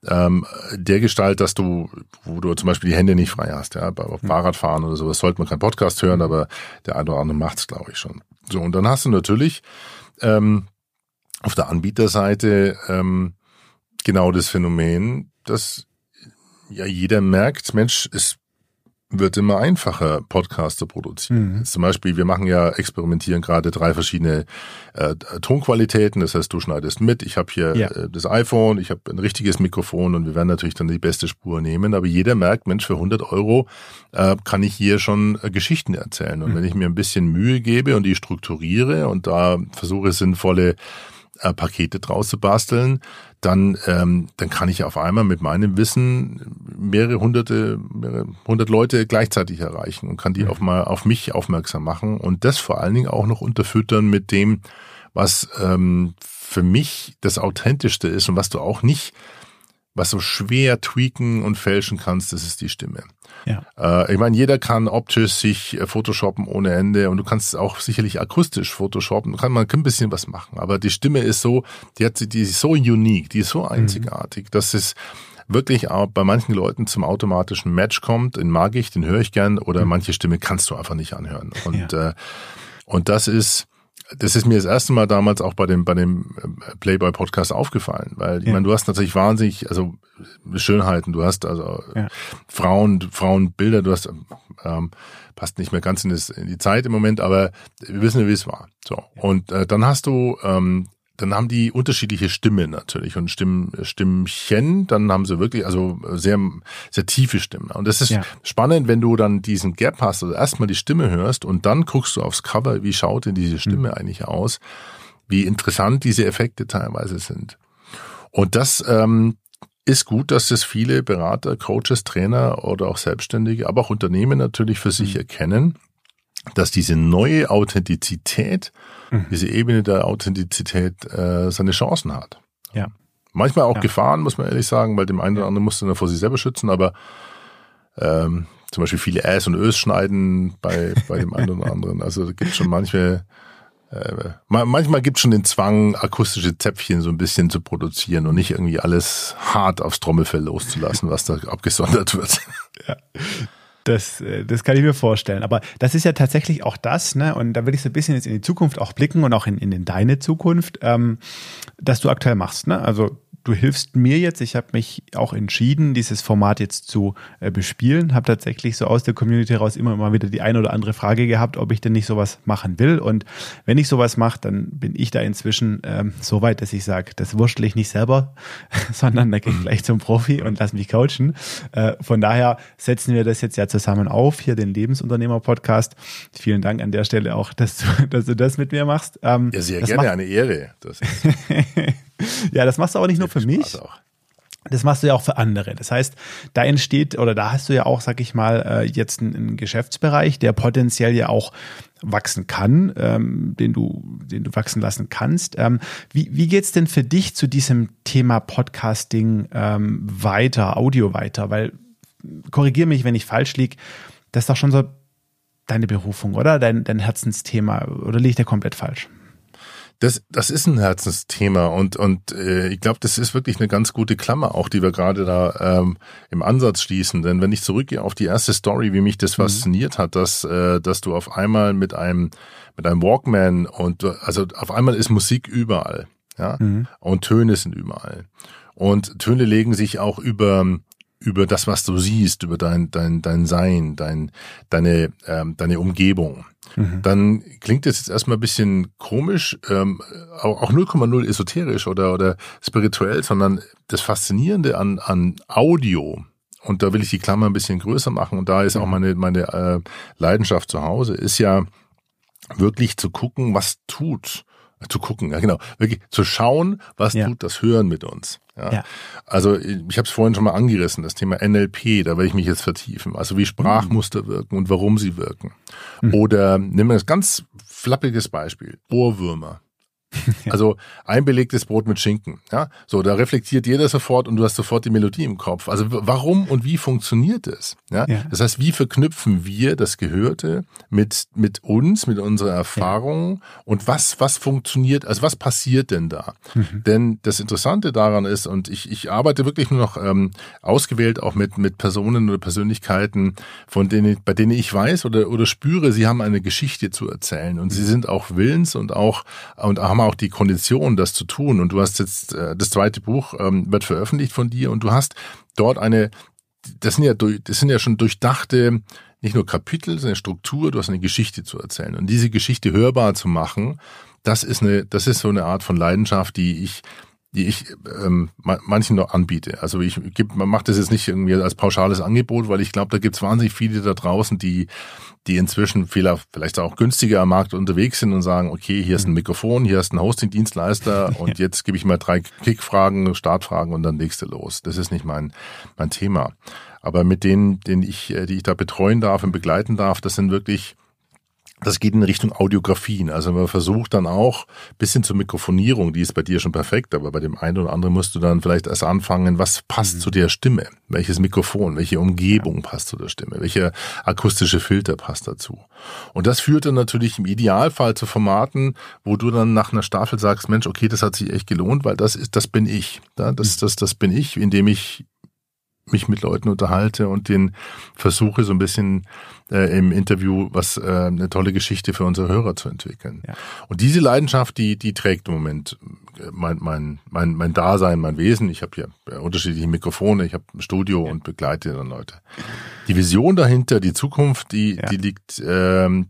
ähm, der Gestalt, dass du, wo du zum Beispiel die Hände nicht frei hast, ja, beim Fahrradfahren oder sowas sollte man kein Podcast hören, aber der eine oder andere macht's, glaube ich, schon. So, und dann hast du natürlich ähm, auf der Anbieterseite ähm, genau das Phänomen, dass ja jeder merkt, Mensch, es wird immer einfacher, Podcasts zu produzieren. Mhm. Zum Beispiel, wir machen ja, experimentieren gerade drei verschiedene äh, Tonqualitäten. Das heißt, du schneidest mit. Ich habe hier ja. äh, das iPhone, ich habe ein richtiges Mikrofon und wir werden natürlich dann die beste Spur nehmen. Aber jeder merkt, Mensch, für 100 Euro äh, kann ich hier schon äh, Geschichten erzählen. Und mhm. wenn ich mir ein bisschen Mühe gebe und die strukturiere und da versuche, sinnvolle äh, Pakete draus zu basteln, dann, ähm, dann kann ich auf einmal mit meinem Wissen mehrere hunderte, mehrere hundert Leute gleichzeitig erreichen und kann die mhm. auf mal auf mich aufmerksam machen und das vor allen Dingen auch noch unterfüttern mit dem, was ähm, für mich das Authentischste ist und was du auch nicht was so schwer tweaken und fälschen kannst, das ist die Stimme. Ja. Äh, ich meine, jeder kann optisch sich äh, photoshoppen ohne Ende und du kannst auch sicherlich akustisch photoshoppen. Kann, man kann ein bisschen was machen, aber die Stimme ist so, die hat die ist so unique, die ist so mhm. einzigartig, mhm. dass es wirklich auch bei manchen Leuten zum automatischen Match kommt, den mag ich, den höre ich gern, oder mhm. manche Stimme kannst du einfach nicht anhören. Und, ja. äh, und das ist, das ist mir das erste Mal damals auch bei dem bei dem äh, Playboy Podcast aufgefallen, weil ich ja. meine, du hast natürlich wahnsinnig also Schönheiten, du hast also ja. Frauen Frauenbilder, du hast ähm, passt nicht mehr ganz in, das, in die Zeit im Moment, aber wir wissen ja, wie es war. So und äh, dann hast du ähm, dann haben die unterschiedliche Stimmen natürlich und Stimmen, Stimmchen, dann haben sie wirklich, also sehr, sehr tiefe Stimmen. Und das ist ja. spannend, wenn du dann diesen Gap hast, also erstmal die Stimme hörst und dann guckst du aufs Cover, wie schaut denn diese Stimme mhm. eigentlich aus, wie interessant diese Effekte teilweise sind. Und das ähm, ist gut, dass das viele Berater, Coaches, Trainer oder auch Selbstständige, aber auch Unternehmen natürlich für sich mhm. erkennen dass diese neue Authentizität, mhm. diese Ebene der Authentizität äh, seine Chancen hat. Ja. Manchmal auch ja. Gefahren, muss man ehrlich sagen, weil dem einen oder anderen musst du dann vor sich selber schützen, aber ähm, zum Beispiel viele Äs und Ös schneiden bei, bei dem einen oder anderen. Also da gibt schon manche, äh, manchmal gibt schon den Zwang, akustische Zäpfchen so ein bisschen zu produzieren und nicht irgendwie alles hart aufs Trommelfell loszulassen, was da abgesondert wird. Ja. Das, äh, das kann ich mir vorstellen. Aber das ist ja tatsächlich auch das, ne? Und da will ich so ein bisschen jetzt in die Zukunft auch blicken und auch in, in deine Zukunft, ähm, dass du aktuell machst, ne? Also du hilfst mir jetzt. Ich habe mich auch entschieden, dieses Format jetzt zu äh, bespielen. Habe tatsächlich so aus der Community heraus immer mal wieder die eine oder andere Frage gehabt, ob ich denn nicht sowas machen will. Und wenn ich sowas mache, dann bin ich da inzwischen ähm, so weit, dass ich sage, das wurschtel ich nicht selber, sondern da gehe ich gleich zum Profi und lass mich coachen. Äh, von daher setzen wir das jetzt ja zusammen auf, hier den Lebensunternehmer-Podcast. Vielen Dank an der Stelle auch, dass du, dass du das mit mir machst. Ähm, ja, sehr gerne, eine Ehre. Ja, das machst du auch nicht nur für mich. Das machst du ja auch für andere. Das heißt, da entsteht oder da hast du ja auch, sag ich mal, äh, jetzt einen, Geschäftsbereich, der potenziell ja auch wachsen kann, ähm, den du, den du wachsen lassen kannst. Ähm, wie, wie geht's denn für dich zu diesem Thema Podcasting ähm, weiter, Audio weiter? Weil, korrigier mich, wenn ich falsch liege, das ist doch schon so deine Berufung, oder? Dein, dein Herzensthema, oder liege ich da komplett falsch? Das, das ist ein Herzensthema und, und äh, ich glaube, das ist wirklich eine ganz gute Klammer, auch die wir gerade da ähm, im Ansatz schließen. Denn wenn ich zurückgehe auf die erste Story, wie mich das mhm. fasziniert hat, dass, äh, dass du auf einmal mit einem, mit einem Walkman und also auf einmal ist Musik überall, ja, mhm. und Töne sind überall. Und Töne legen sich auch über über das, was du siehst, über dein, dein, dein Sein, dein, deine, ähm, deine Umgebung mhm. dann klingt das jetzt erstmal ein bisschen komisch, ähm, auch 0,0 esoterisch oder, oder spirituell, sondern das Faszinierende an, an Audio, und da will ich die Klammer ein bisschen größer machen, und da ist auch mhm. meine, meine äh, Leidenschaft zu Hause, ist ja wirklich zu gucken, was tut zu gucken, ja genau, wirklich zu schauen, was ja. tut das Hören mit uns. Ja. ja. Also ich habe es vorhin schon mal angerissen, das Thema NLP, da werde ich mich jetzt vertiefen. Also wie Sprachmuster mhm. wirken und warum sie wirken. Mhm. Oder nehmen wir das ganz flappiges Beispiel, Ohrwürmer. Also ein belegtes Brot mit Schinken. Ja, so da reflektiert jeder sofort und du hast sofort die Melodie im Kopf. Also warum und wie funktioniert es? Ja? ja? das heißt, wie verknüpfen wir das Gehörte mit mit uns, mit unserer Erfahrung ja. und was was funktioniert? Also was passiert denn da? Mhm. Denn das Interessante daran ist und ich ich arbeite wirklich nur noch ähm, ausgewählt auch mit mit Personen oder Persönlichkeiten, von denen bei denen ich weiß oder oder spüre, sie haben eine Geschichte zu erzählen und mhm. sie sind auch willens und auch und haben auch die Kondition, das zu tun. Und du hast jetzt, äh, das zweite Buch ähm, wird veröffentlicht von dir und du hast dort eine, das sind ja, das sind ja schon durchdachte, nicht nur Kapitel, sondern Struktur, du hast eine Geschichte zu erzählen. Und diese Geschichte hörbar zu machen, das ist eine, das ist so eine Art von Leidenschaft, die ich die ich ähm, manchen noch anbiete. Also ich gebe, man macht das jetzt nicht irgendwie als pauschales Angebot, weil ich glaube, da gibt es wahnsinnig viele da draußen, die, die inzwischen vielleicht auch günstiger am Markt unterwegs sind und sagen, okay, hier ist ein mhm. Mikrofon, hier ist ein Hosting-Dienstleister und jetzt gebe ich mal drei Klickfragen, Startfragen und dann nächste los. Das ist nicht mein, mein Thema. Aber mit denen, denen ich, äh, die ich da betreuen darf und begleiten darf, das sind wirklich das geht in Richtung Audiografien. Also man versucht dann auch bisschen zur Mikrofonierung, die ist bei dir schon perfekt, aber bei dem einen oder anderen musst du dann vielleicht erst anfangen, was passt mhm. zu der Stimme? Welches Mikrofon, welche Umgebung passt zu der Stimme? Welcher akustische Filter passt dazu? Und das führt dann natürlich im Idealfall zu Formaten, wo du dann nach einer Staffel sagst, Mensch, okay, das hat sich echt gelohnt, weil das ist, das bin ich. Das, das, das bin ich, indem ich mich mit Leuten unterhalte und den versuche so ein bisschen äh, im Interview was äh, eine tolle Geschichte für unsere Hörer zu entwickeln. Ja. Und diese Leidenschaft, die die trägt im Moment äh, mein mein mein mein Dasein, mein Wesen. Ich habe hier äh, unterschiedliche Mikrofone, ich habe ein Studio ja. und begleite dann Leute. Die Vision dahinter, die Zukunft, die ja. die liegt ähm,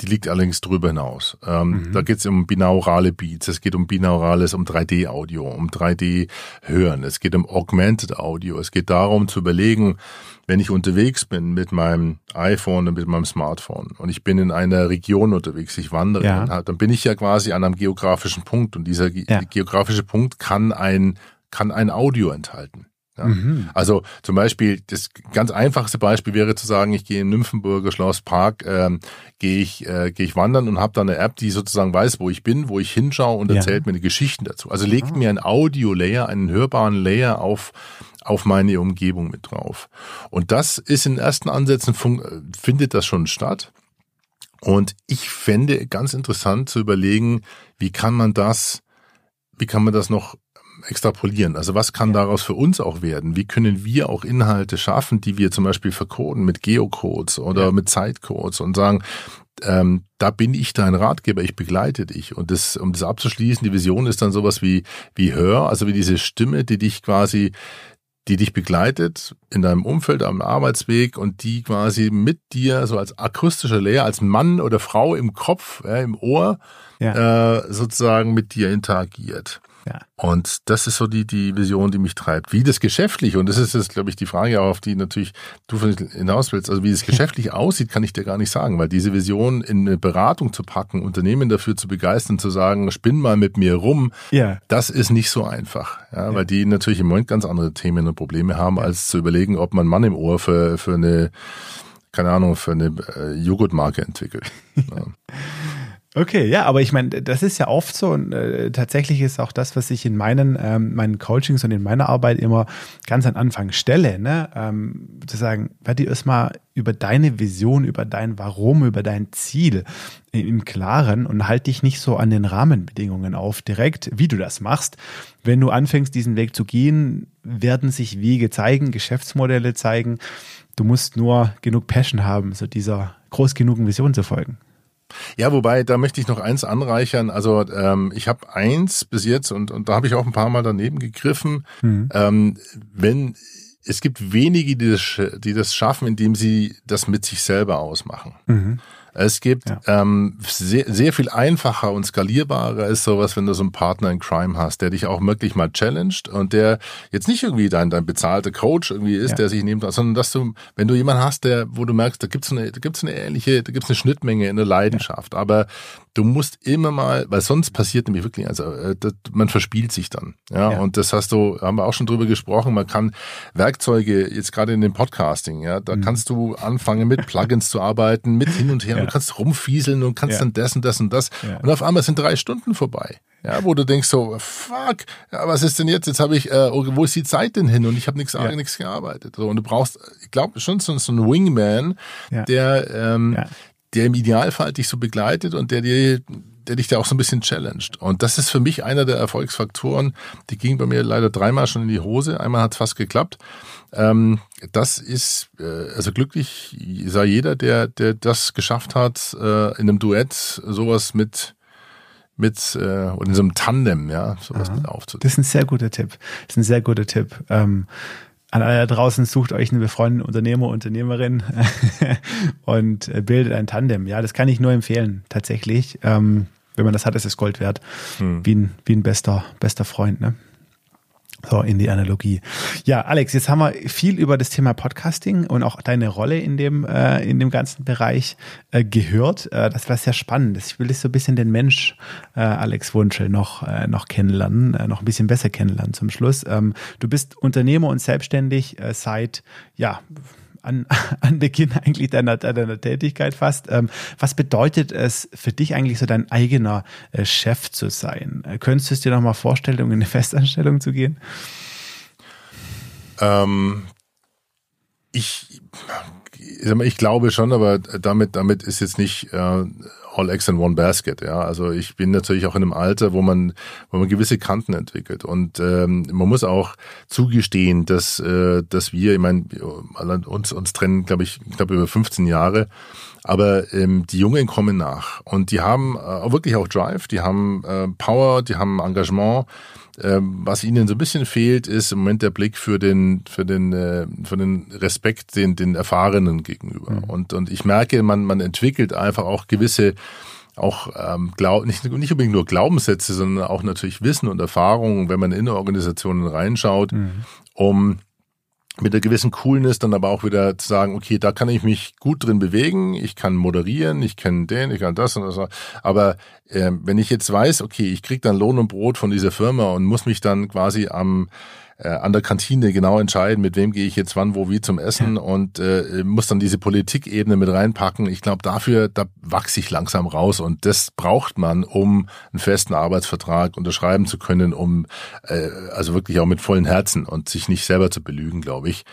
die liegt allerdings drüber hinaus. Ähm, mhm. Da geht es um binaurale Beats, es geht um binaurales, um 3D-Audio, um 3D-Hören, es geht um Augmented Audio. Es geht darum zu überlegen, wenn ich unterwegs bin mit meinem iPhone und mit meinem Smartphone und ich bin in einer Region unterwegs, ich wandere, ja. dann bin ich ja quasi an einem geografischen Punkt und dieser ja. geografische Punkt kann ein, kann ein Audio enthalten. Ja. Mhm. Also zum Beispiel, das ganz einfachste Beispiel wäre zu sagen, ich gehe im Nymphenburger Schlosspark, ähm, gehe ich, äh, gehe ich wandern und habe da eine App, die sozusagen weiß, wo ich bin, wo ich hinschaue und erzählt ja. mir eine Geschichten dazu. Also legt ah. mir ein Audio-Layer, einen hörbaren Layer auf auf meine Umgebung mit drauf. Und das ist in ersten Ansätzen findet das schon statt. Und ich fände ganz interessant zu überlegen, wie kann man das, wie kann man das noch extrapolieren. Also was kann daraus für uns auch werden? Wie können wir auch Inhalte schaffen, die wir zum Beispiel vercoden mit Geocodes oder ja. mit Zeitcodes und sagen, ähm, da bin ich dein Ratgeber, ich begleite dich. Und das, um das abzuschließen, die Vision ist dann sowas wie, wie Hör, also wie diese Stimme, die dich quasi, die dich begleitet in deinem Umfeld, am Arbeitsweg und die quasi mit dir so als akustischer Lehrer, als Mann oder Frau im Kopf, ja, im Ohr, ja. äh, sozusagen mit dir interagiert. Ja. Und das ist so die, die Vision, die mich treibt. Wie das geschäftlich, und das ist jetzt, glaube ich, die Frage, auf die natürlich du hinaus willst, also wie das geschäftlich aussieht, kann ich dir gar nicht sagen, weil diese Vision in eine Beratung zu packen, Unternehmen dafür zu begeistern, zu sagen, spinn mal mit mir rum, ja. das ist nicht so einfach. Ja, ja. weil die natürlich im Moment ganz andere Themen und Probleme haben, als zu überlegen, ob man Mann im Ohr für, für eine, keine Ahnung, für eine äh, Joghurtmarke entwickelt. Okay, ja, aber ich meine, das ist ja oft so und äh, tatsächlich ist auch das, was ich in meinen, ähm, meinen Coachings und in meiner Arbeit immer ganz am Anfang stelle, ne? ähm, zu sagen, werd dir erstmal über deine Vision, über dein Warum, über dein Ziel im Klaren und halt dich nicht so an den Rahmenbedingungen auf direkt, wie du das machst. Wenn du anfängst, diesen Weg zu gehen, werden sich Wege zeigen, Geschäftsmodelle zeigen. Du musst nur genug Passion haben, so dieser groß genugen Vision zu folgen. Ja, wobei, da möchte ich noch eins anreichern. Also ähm, ich habe eins bis jetzt und, und da habe ich auch ein paar Mal daneben gegriffen. Mhm. Ähm, wenn es gibt wenige, die das, die das schaffen, indem sie das mit sich selber ausmachen. Mhm. Es gibt ja. ähm, sehr, sehr viel einfacher und skalierbarer ist sowas, wenn du so einen Partner in Crime hast, der dich auch wirklich mal challenged und der jetzt nicht irgendwie dein, dein bezahlter Coach irgendwie ist, ja. der sich nimmt, sondern dass du, wenn du jemanden hast, der, wo du merkst, da gibt's eine, da gibt's eine ähnliche, da gibt's eine Schnittmenge in der Leidenschaft, ja. aber du musst immer mal, weil sonst passiert nämlich wirklich, also äh, das, man verspielt sich dann. Ja? ja, und das hast du, haben wir auch schon drüber gesprochen, man kann Werkzeuge, jetzt gerade in dem Podcasting, ja, da mhm. kannst du anfangen mit Plugins zu arbeiten, mit hin und her, ja. du kannst rumfieseln und kannst ja. dann das und das und das. Ja. Und auf einmal sind drei Stunden vorbei. Ja, wo du denkst so, fuck, ja, was ist denn jetzt? Jetzt habe ich, äh, wo ist die Zeit denn hin? Und ich habe nichts ja. nichts gearbeitet. So, und du brauchst, ich glaube schon so, so einen Wingman, der ähm, der im Idealfall dich so begleitet und der dir der dich da auch so ein bisschen challenged. Und das ist für mich einer der Erfolgsfaktoren. Die ging bei mir leider dreimal schon in die Hose. Einmal hat es fast geklappt. Ähm, das ist, äh, also glücklich sei jeder, der, der das geschafft hat, äh, in einem Duett sowas mit mit äh, und in so einem Tandem, ja, sowas Aha. mit aufzunehmen. Das ist ein sehr guter Tipp. Das ist ein sehr guter Tipp. Ähm, an alle da draußen sucht euch einen befreundeten Unternehmer, Unternehmerin und äh, bildet ein Tandem. Ja, das kann ich nur empfehlen, tatsächlich. Ähm, wenn man das hat, ist es Gold wert. Hm. Wie ein, wie ein bester, bester Freund, ne? So, in die Analogie. Ja, Alex, jetzt haben wir viel über das Thema Podcasting und auch deine Rolle in dem, äh, in dem ganzen Bereich äh, gehört. Äh, das war sehr spannend. Ich will dich so ein bisschen den Mensch, äh, Alex Wunschel, noch, äh, noch kennenlernen, äh, noch ein bisschen besser kennenlernen zum Schluss. Ähm, du bist Unternehmer und selbstständig äh, seit, ja, an, an Beginn eigentlich deiner, deiner Tätigkeit fast. Ähm, was bedeutet es für dich eigentlich so dein eigener äh, Chef zu sein? Äh, könntest du es dir nochmal vorstellen, um in eine Festanstellung zu gehen? Ähm, ich, ich, ich glaube schon, aber damit, damit ist jetzt nicht äh, all eggs in one basket. Ja, also ich bin natürlich auch in einem Alter, wo man, wo man gewisse Kanten entwickelt und ähm, man muss auch zugestehen, dass, äh, dass wir, ich meine, uns uns trennen, glaube ich, knapp über 15 Jahre. Aber ähm, die Jungen kommen nach und die haben äh, wirklich auch Drive, die haben äh, Power, die haben Engagement. Ähm, was ihnen so ein bisschen fehlt, ist im Moment der Blick für den für den äh, für den Respekt den den Erfahrenen gegenüber. Mhm. Und und ich merke, man man entwickelt einfach auch gewisse auch ähm, glaub, nicht, nicht unbedingt nur Glaubenssätze, sondern auch natürlich Wissen und Erfahrungen, wenn man in Organisationen reinschaut, mhm. um mit einer gewissen Coolness dann aber auch wieder zu sagen, okay, da kann ich mich gut drin bewegen, ich kann moderieren, ich kann den, ich kann das und das. Aber äh, wenn ich jetzt weiß, okay, ich krieg dann Lohn und Brot von dieser Firma und muss mich dann quasi am äh, an der Kantine genau entscheiden, mit wem gehe ich jetzt wann, wo, wie zum Essen und äh, muss dann diese Politikebene mit reinpacken. Ich glaube, dafür, da wachse ich langsam raus und das braucht man, um einen festen Arbeitsvertrag unterschreiben zu können, um äh, also wirklich auch mit vollen Herzen und sich nicht selber zu belügen, glaube ich.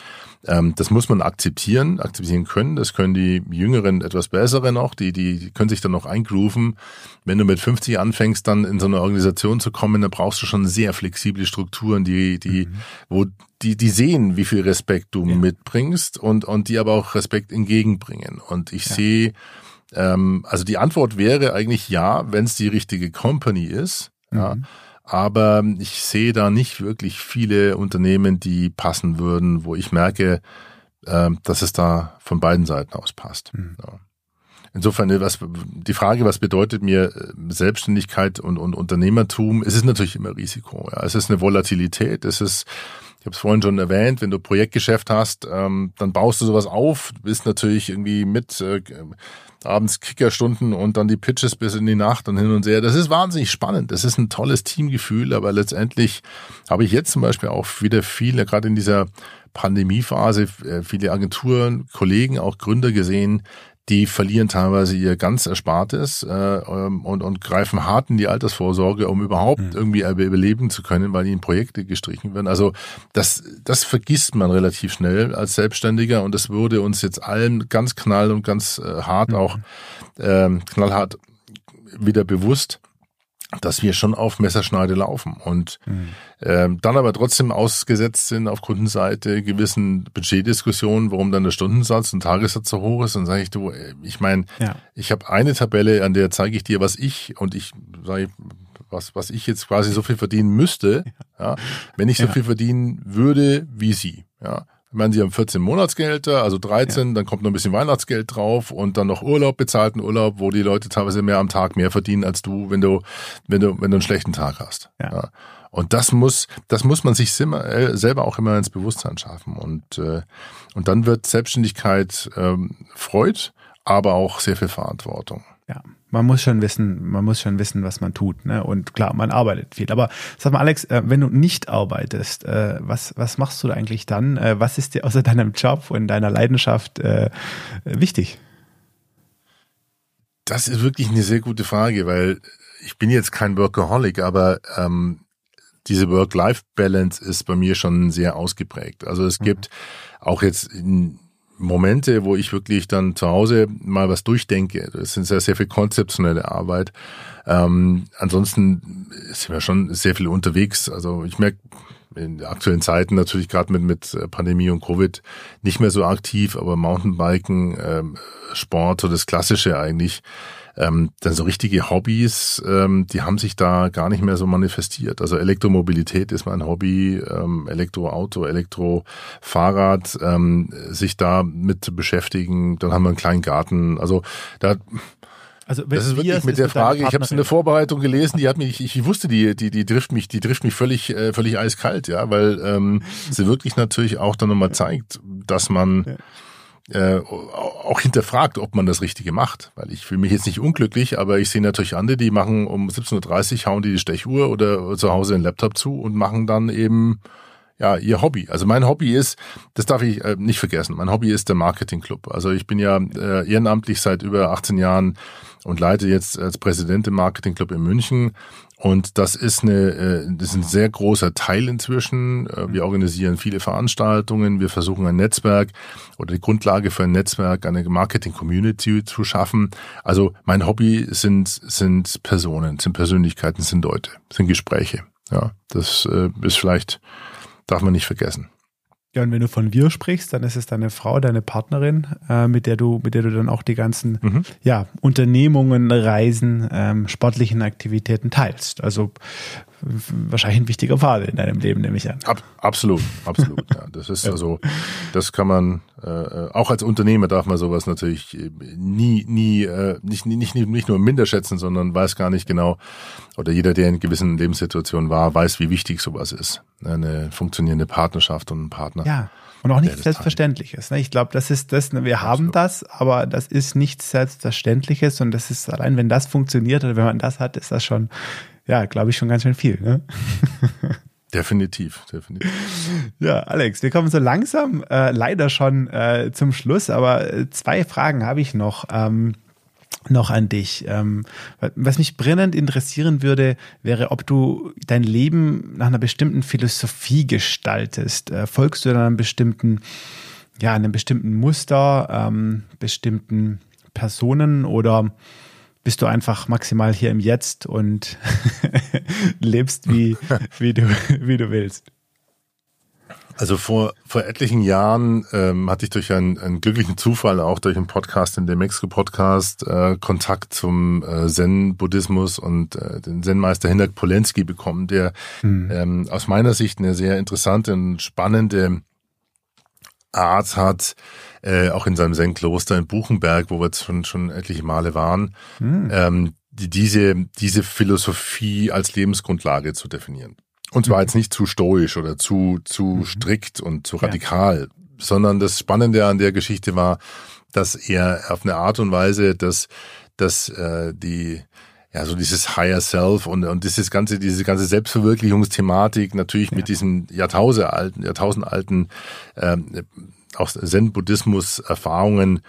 Ähm, das muss man akzeptieren, akzeptieren können. Das können die Jüngeren etwas bessere noch, die, die, die können sich dann noch eingrooven. Wenn du mit 50 anfängst, dann in so eine Organisation zu kommen, dann brauchst du schon sehr flexible Strukturen, die, die, mhm. wo die, die sehen, wie viel Respekt du ja. mitbringst und, und die aber auch Respekt entgegenbringen. Und ich ja. sehe, ähm, also die Antwort wäre eigentlich ja, wenn es die richtige Company ist. Mhm. Ja, aber ich sehe da nicht wirklich viele Unternehmen, die passen würden, wo ich merke, äh, dass es da von beiden Seiten aus passt. Mhm. Ja. Insofern, ne, was, die Frage, was bedeutet mir äh, Selbstständigkeit und, und Unternehmertum, es ist natürlich immer Risiko. Ja. Es ist eine Volatilität, es ist, ich habe es vorhin schon erwähnt, wenn du Projektgeschäft hast, ähm, dann baust du sowas auf, bist natürlich irgendwie mit äh, abends Kickerstunden und dann die Pitches bis in die Nacht und hin und her. Das ist wahnsinnig spannend. Das ist ein tolles Teamgefühl, aber letztendlich habe ich jetzt zum Beispiel auch wieder viele, gerade in dieser Pandemiephase, äh, viele Agenturen, Kollegen, auch Gründer gesehen, die verlieren teilweise ihr ganz Erspartes äh, ähm, und, und greifen hart in die Altersvorsorge, um überhaupt mhm. irgendwie überleben zu können, weil ihnen Projekte gestrichen werden. Also das, das vergisst man relativ schnell als Selbstständiger und das würde uns jetzt allen ganz knall und ganz äh, hart mhm. auch ähm, knallhart wieder bewusst dass wir schon auf Messerschneide laufen und mhm. ähm, dann aber trotzdem ausgesetzt sind auf Kundenseite gewissen Budgetdiskussionen, warum dann der Stundensatz und Tagessatz so hoch ist. Dann sage ich, du, äh, ich meine, ja. ich habe eine Tabelle, an der zeige ich dir, was ich und ich sage, was, was ich jetzt quasi so viel verdienen müsste, ja, ja wenn ich so ja. viel verdienen würde wie sie. Ja, ich meine, sie haben 14 Monatsgehälter, also 13, ja. dann kommt noch ein bisschen Weihnachtsgeld drauf und dann noch Urlaub, bezahlten Urlaub, wo die Leute teilweise mehr am Tag mehr verdienen als du, wenn du, wenn du, wenn du einen schlechten Tag hast. Ja. ja. Und das muss, das muss man sich äh, selber auch immer ins Bewusstsein schaffen. Und, äh, und dann wird Selbstständigkeit ähm, Freud, aber auch sehr viel Verantwortung. Ja man muss schon wissen, man muss schon wissen, was man tut. Ne? Und klar, man arbeitet viel. Aber sag mal, Alex, äh, wenn du nicht arbeitest, äh, was, was machst du da eigentlich dann? Äh, was ist dir außer deinem Job und deiner Leidenschaft wichtig? Das ist wirklich eine sehr gute Frage, weil ich bin jetzt kein Workaholic, aber ähm, diese Work-Life-Balance ist bei mir schon sehr ausgeprägt. Also es mhm. gibt auch jetzt in Momente, wo ich wirklich dann zu Hause mal was durchdenke. Das sind sehr, sehr viel konzeptionelle Arbeit. Ähm, ansonsten sind wir schon sehr viel unterwegs. Also ich merke in aktuellen Zeiten natürlich gerade mit, mit Pandemie und Covid nicht mehr so aktiv, aber Mountainbiken, ähm, Sport, so das Klassische eigentlich ähm, dann so richtige Hobbys, ähm, die haben sich da gar nicht mehr so manifestiert. Also Elektromobilität ist mein Hobby, ähm, Elektroauto, Elektrofahrrad, ähm, sich da mit zu beschäftigen. Dann haben wir einen kleinen Garten. Also da also das ist wirklich mit der Frage, ich habe es in der Vorbereitung gelesen, die hat mich, ich, ich wusste, die, die, die trifft mich, die trifft mich völlig, äh, völlig eiskalt, ja, weil ähm, sie wirklich natürlich auch dann nochmal zeigt, dass man ja äh, auch hinterfragt, ob man das Richtige macht. Weil ich fühle mich jetzt nicht unglücklich, aber ich sehe natürlich andere, die machen um 17.30 Uhr, hauen die die Stechuhr oder zu Hause den Laptop zu und machen dann eben ja, ihr Hobby. Also mein Hobby ist, das darf ich äh, nicht vergessen, mein Hobby ist der Marketing-Club. Also ich bin ja äh, ehrenamtlich seit über 18 Jahren und leite jetzt als Präsident im Marketing-Club in München. Und das ist eine, äh, das ist ein sehr großer Teil inzwischen. Äh, wir organisieren viele Veranstaltungen. Wir versuchen ein Netzwerk oder die Grundlage für ein Netzwerk, eine Marketing-Community zu schaffen. Also mein Hobby sind, sind Personen, sind Persönlichkeiten, sind Leute, sind Gespräche. Ja, das äh, ist vielleicht Darf man nicht vergessen. Ja, und wenn du von wir sprichst, dann ist es deine Frau, deine Partnerin, äh, mit der du, mit der du dann auch die ganzen mhm. ja, Unternehmungen, Reisen, ähm, sportlichen Aktivitäten teilst. Also wahrscheinlich ein wichtiger Pfad in deinem Leben, nehme ich an. Ab, absolut, absolut. ja, das ist also, das kann man äh, auch als Unternehmer darf man sowas natürlich äh, nie, nie, äh, nicht, nicht, nicht nur minder schätzen, sondern weiß gar nicht genau, oder jeder, der in gewissen Lebenssituationen war, weiß, wie wichtig sowas ist. Eine funktionierende Partnerschaft und ein Partner. Ja. Und auch nichts Selbstverständliches. Ne? Ich glaube, das ist das, ne? wir haben das, aber das ist nichts Selbstverständliches und das ist allein, wenn das funktioniert oder wenn man das hat, ist das schon ja, glaube ich, schon ganz schön viel. Ne? Definitiv, definitiv. Ja, Alex, wir kommen so langsam äh, leider schon äh, zum Schluss, aber äh, zwei Fragen habe ich noch. Ähm, noch an dich. Ähm, was mich brennend interessieren würde, wäre, ob du dein Leben nach einer bestimmten Philosophie gestaltest. Äh, folgst du dann einem bestimmten, ja, einem bestimmten Muster, ähm, bestimmten Personen oder bist du einfach maximal hier im Jetzt und lebst wie, wie, du, wie du willst. Also vor, vor etlichen Jahren ähm, hatte ich durch einen, einen glücklichen Zufall, auch durch einen Podcast, in dem Mexiko-Podcast, äh, Kontakt zum äh, Zen-Buddhismus und äh, den Zen-Meister Hinak Polenski bekommen, der hm. ähm, aus meiner Sicht eine sehr interessante und spannende Art hat, äh, auch in seinem Zen-Kloster in Buchenberg, wo wir jetzt schon, schon etliche Male waren, mhm. ähm, die, diese, diese Philosophie als Lebensgrundlage zu definieren. Und zwar mhm. jetzt nicht zu stoisch oder zu, zu mhm. strikt und zu radikal, ja. sondern das Spannende an der Geschichte war, dass er auf eine Art und Weise, dass, dass äh, die ja, so dieses Higher Self und, und dieses ganze, diese ganze Selbstverwirklichungsthematik natürlich ja. mit diesem Jahrtausendalten, Jahrtausendalten ähm, auch Zen-Buddhismus-Erfahrungen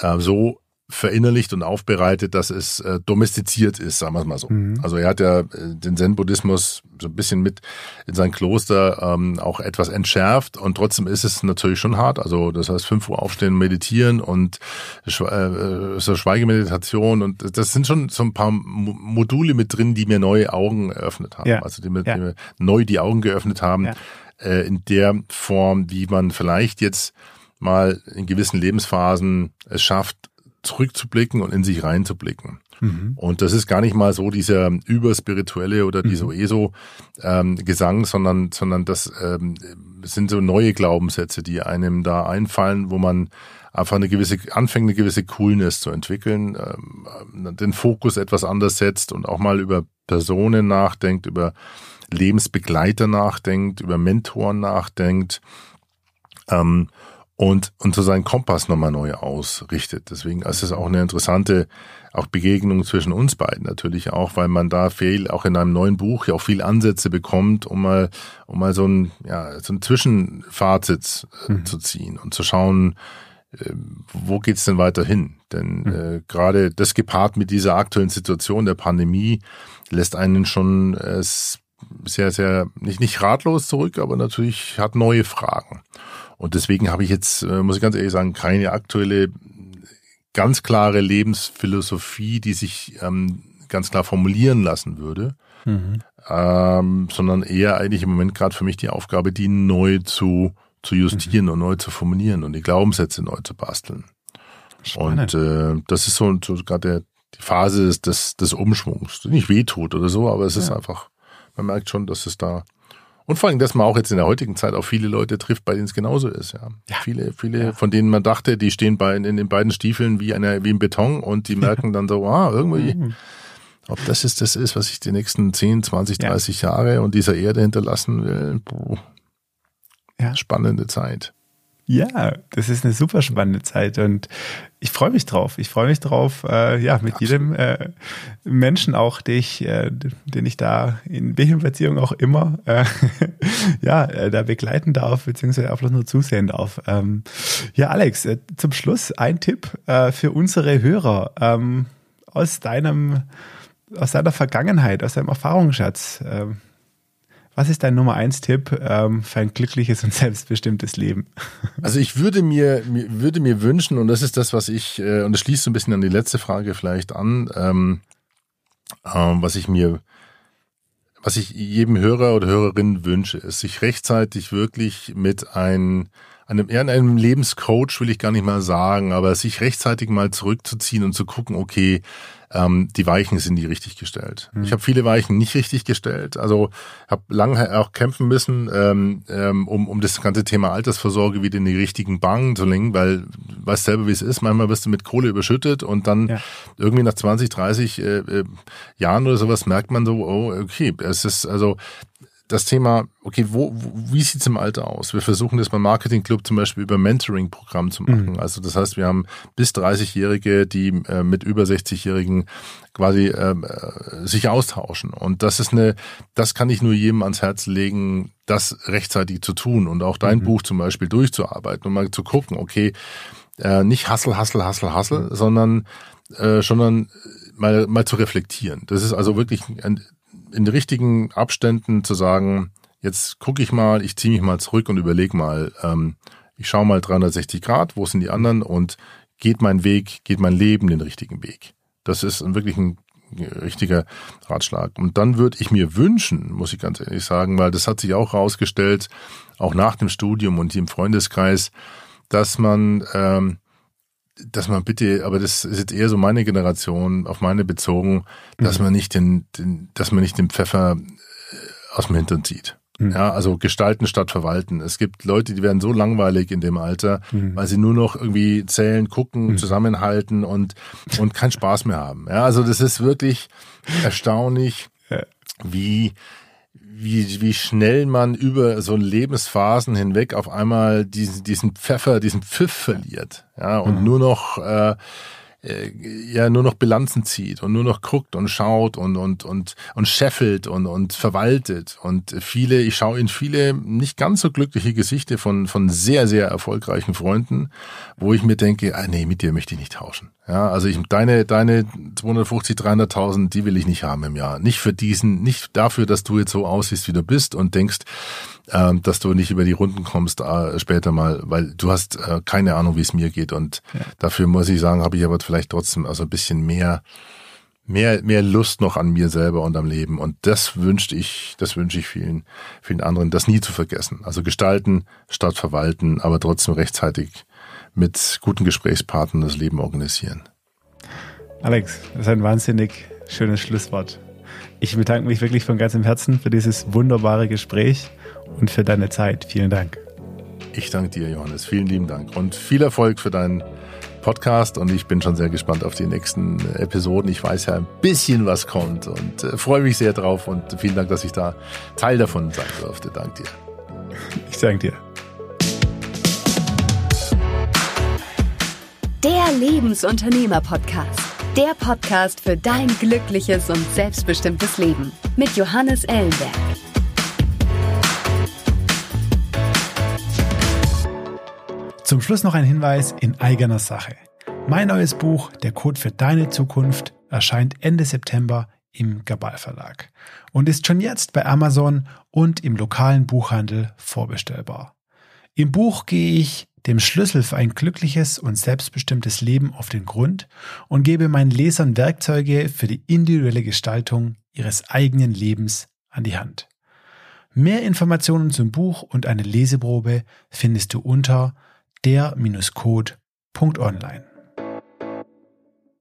äh, so verinnerlicht und aufbereitet, dass es äh, domestiziert ist, sagen wir es mal so. Mhm. Also er hat ja äh, den Zen-Buddhismus so ein bisschen mit in sein Kloster ähm, auch etwas entschärft und trotzdem ist es natürlich schon hart. Also das heißt fünf Uhr aufstehen, meditieren und äh, so Schweigemeditation und das sind schon so ein paar Module mit drin, die mir neue Augen eröffnet haben. Ja. Also die mir, ja. die mir neu die Augen geöffnet haben. Ja äh, in der Form, wie man vielleicht jetzt mal in gewissen Lebensphasen es schafft, zurückzublicken und in sich reinzublicken. Mhm. Und das ist gar nicht mal so dieser überspirituelle oder dieser mhm. ESO-Gesang, ähm, sondern, sondern das ähm, sind so neue Glaubenssätze, die einem da einfallen, wo man einfach eine gewisse, anfängt eine gewisse Coolness zu entwickeln, ähm, den Fokus etwas anders setzt und auch mal über Personen nachdenkt, über Lebensbegleiter nachdenkt, über Mentoren nachdenkt ähm, und, und so seinen Kompass nochmal neu ausrichtet. Deswegen ist es auch eine interessante auch Begegnung zwischen uns beiden natürlich auch, weil man da viel, auch in einem neuen Buch ja auch viel Ansätze bekommt, um mal, um mal so ein, ja, so ein Zwischenfazit äh, mhm. zu ziehen und zu schauen, äh, wo geht's denn weiter hin? Denn mhm. äh, gerade das gepaart mit dieser aktuellen Situation der Pandemie lässt einen schon äh, sehr, sehr, nicht, nicht ratlos zurück, aber natürlich hat neue Fragen. Und deswegen habe ich jetzt, äh, muss ich ganz ehrlich sagen, keine aktuelle, ganz klare Lebensphilosophie, die sich ähm, ganz klar formulieren lassen würde. Mhm. Ähm, sondern eher eigentlich im Moment gerade für mich die Aufgabe, die neu zu, zu justieren mhm. und neu zu formulieren und die Glaubenssätze neu zu basteln. Spannend. Und äh, das ist so, so gerade die Phase des, des, des Umschwungs, nicht wehtut oder so, aber es ja. ist einfach man merkt schon, dass es da und vor allem, dass man auch jetzt in der heutigen Zeit auch viele Leute trifft, bei denen es genauso ist. Ja. ja. Viele, viele, ja. von denen man dachte, die stehen bei, in den beiden Stiefeln wie einer, wie im Beton und die merken dann so, ah, irgendwie, mhm. ob das ist das ist, was ich die nächsten 10, 20, 30 ja. Jahre und dieser Erde hinterlassen will. Boah. Ja. Spannende Zeit. Ja, das ist eine super spannende Zeit und ich freue mich drauf. Ich freue mich drauf, äh, ja, mit Absolut. jedem äh, Menschen auch, den ich, äh, den ich da in welcher Beziehung auch immer, äh, ja, äh, da begleiten darf, beziehungsweise einfach nur zusehen darf. Ähm, ja, Alex, äh, zum Schluss ein Tipp äh, für unsere Hörer ähm, aus deinem, aus deiner Vergangenheit, aus deinem Erfahrungsschatz. Äh, was ist dein Nummer eins Tipp ähm, für ein glückliches und selbstbestimmtes Leben? Also ich würde mir, würde mir wünschen, und das ist das, was ich, äh, und das schließt so ein bisschen an die letzte Frage vielleicht an, ähm, ähm, was ich mir, was ich jedem Hörer oder Hörerin wünsche, ist, sich rechtzeitig wirklich mit ein, einem, eher einem Lebenscoach will ich gar nicht mal sagen, aber sich rechtzeitig mal zurückzuziehen und zu gucken, okay, ähm, die Weichen sind die richtig gestellt. Mhm. Ich habe viele Weichen nicht richtig gestellt. Also habe lange auch kämpfen müssen, ähm, ähm, um, um das ganze Thema Altersvorsorge wieder in die richtigen Bahnen zu lenken, weil du weißt selber, wie es ist. Manchmal wirst du mit Kohle überschüttet und dann ja. irgendwie nach 20, 30 äh, äh, Jahren oder sowas merkt man so, oh, okay, es ist also das Thema, okay, wo, wo wie sieht's im Alter aus? Wir versuchen das beim Marketing Club zum Beispiel über Mentoring-Programm zu machen. Mhm. Also das heißt, wir haben bis 30-Jährige, die äh, mit über 60-Jährigen quasi ähm, äh, sich austauschen. Und das ist eine, das kann ich nur jedem ans Herz legen, das rechtzeitig zu tun und auch dein mhm. Buch zum Beispiel durchzuarbeiten und mal zu gucken, okay, äh, nicht Hassel, Hassel, Hassel, Hassel, mhm. sondern äh, sondern mal, mal zu reflektieren. Das ist also wirklich ein, in richtigen Abständen zu sagen, jetzt gucke ich mal, ich ziehe mich mal zurück und überlege mal, ähm, ich schaue mal 360 Grad, wo sind die anderen und geht mein Weg, geht mein Leben den richtigen Weg. Das ist wirklich ein richtiger Ratschlag. Und dann würde ich mir wünschen, muss ich ganz ehrlich sagen, weil das hat sich auch herausgestellt, auch nach dem Studium und im Freundeskreis, dass man ähm, dass man bitte, aber das ist jetzt eher so meine Generation, auf meine bezogen, dass mhm. man nicht den, den, dass man nicht den Pfeffer äh, aus dem Hintern zieht. Mhm. Ja, also gestalten statt verwalten. Es gibt Leute, die werden so langweilig in dem Alter, mhm. weil sie nur noch irgendwie zählen, gucken, mhm. zusammenhalten und, und keinen Spaß mehr haben. Ja, also das ist wirklich erstaunlich, wie, wie, wie schnell man über so Lebensphasen hinweg auf einmal diesen, diesen Pfeffer, diesen Pfiff verliert. Ja, und mhm. nur noch äh, äh, ja nur noch Bilanzen zieht und nur noch guckt und schaut und und und und scheffelt und und verwaltet und viele ich schaue in viele nicht ganz so glückliche Gesichter von von sehr sehr erfolgreichen Freunden, wo ich mir denke, ah, nee, mit dir möchte ich nicht tauschen. Ja, also ich deine deine 250 300.000, die will ich nicht haben im Jahr. Nicht für diesen, nicht dafür, dass du jetzt so aussiehst, wie du bist und denkst, ähm, dass du nicht über die Runden kommst äh, später mal, weil du hast äh, keine Ahnung, wie es mir geht. Und ja. dafür muss ich sagen, habe ich aber vielleicht trotzdem also ein bisschen mehr, mehr, mehr Lust noch an mir selber und am Leben. Und das wünschte ich, das wünsche ich vielen, vielen anderen, das nie zu vergessen. Also gestalten statt verwalten, aber trotzdem rechtzeitig mit guten Gesprächspartnern das Leben organisieren. Alex, das ist ein wahnsinnig schönes Schlusswort. Ich bedanke mich wirklich von ganzem Herzen für dieses wunderbare Gespräch und für deine Zeit. Vielen Dank. Ich danke dir, Johannes. Vielen lieben Dank und viel Erfolg für deinen Podcast und ich bin schon sehr gespannt auf die nächsten Episoden. Ich weiß ja ein bisschen, was kommt und äh, freue mich sehr drauf und vielen Dank, dass ich da Teil davon sein durfte. Danke dir. Ich danke dir. Der Lebensunternehmer-Podcast. Der Podcast für dein glückliches und selbstbestimmtes Leben mit Johannes Ellenberg. Zum Schluss noch ein Hinweis in eigener Sache. Mein neues Buch Der Code für deine Zukunft erscheint Ende September im Gabal Verlag und ist schon jetzt bei Amazon und im lokalen Buchhandel vorbestellbar. Im Buch gehe ich dem Schlüssel für ein glückliches und selbstbestimmtes Leben auf den Grund und gebe meinen Lesern Werkzeuge für die individuelle Gestaltung ihres eigenen Lebens an die Hand. Mehr Informationen zum Buch und eine Leseprobe findest du unter der-code.online.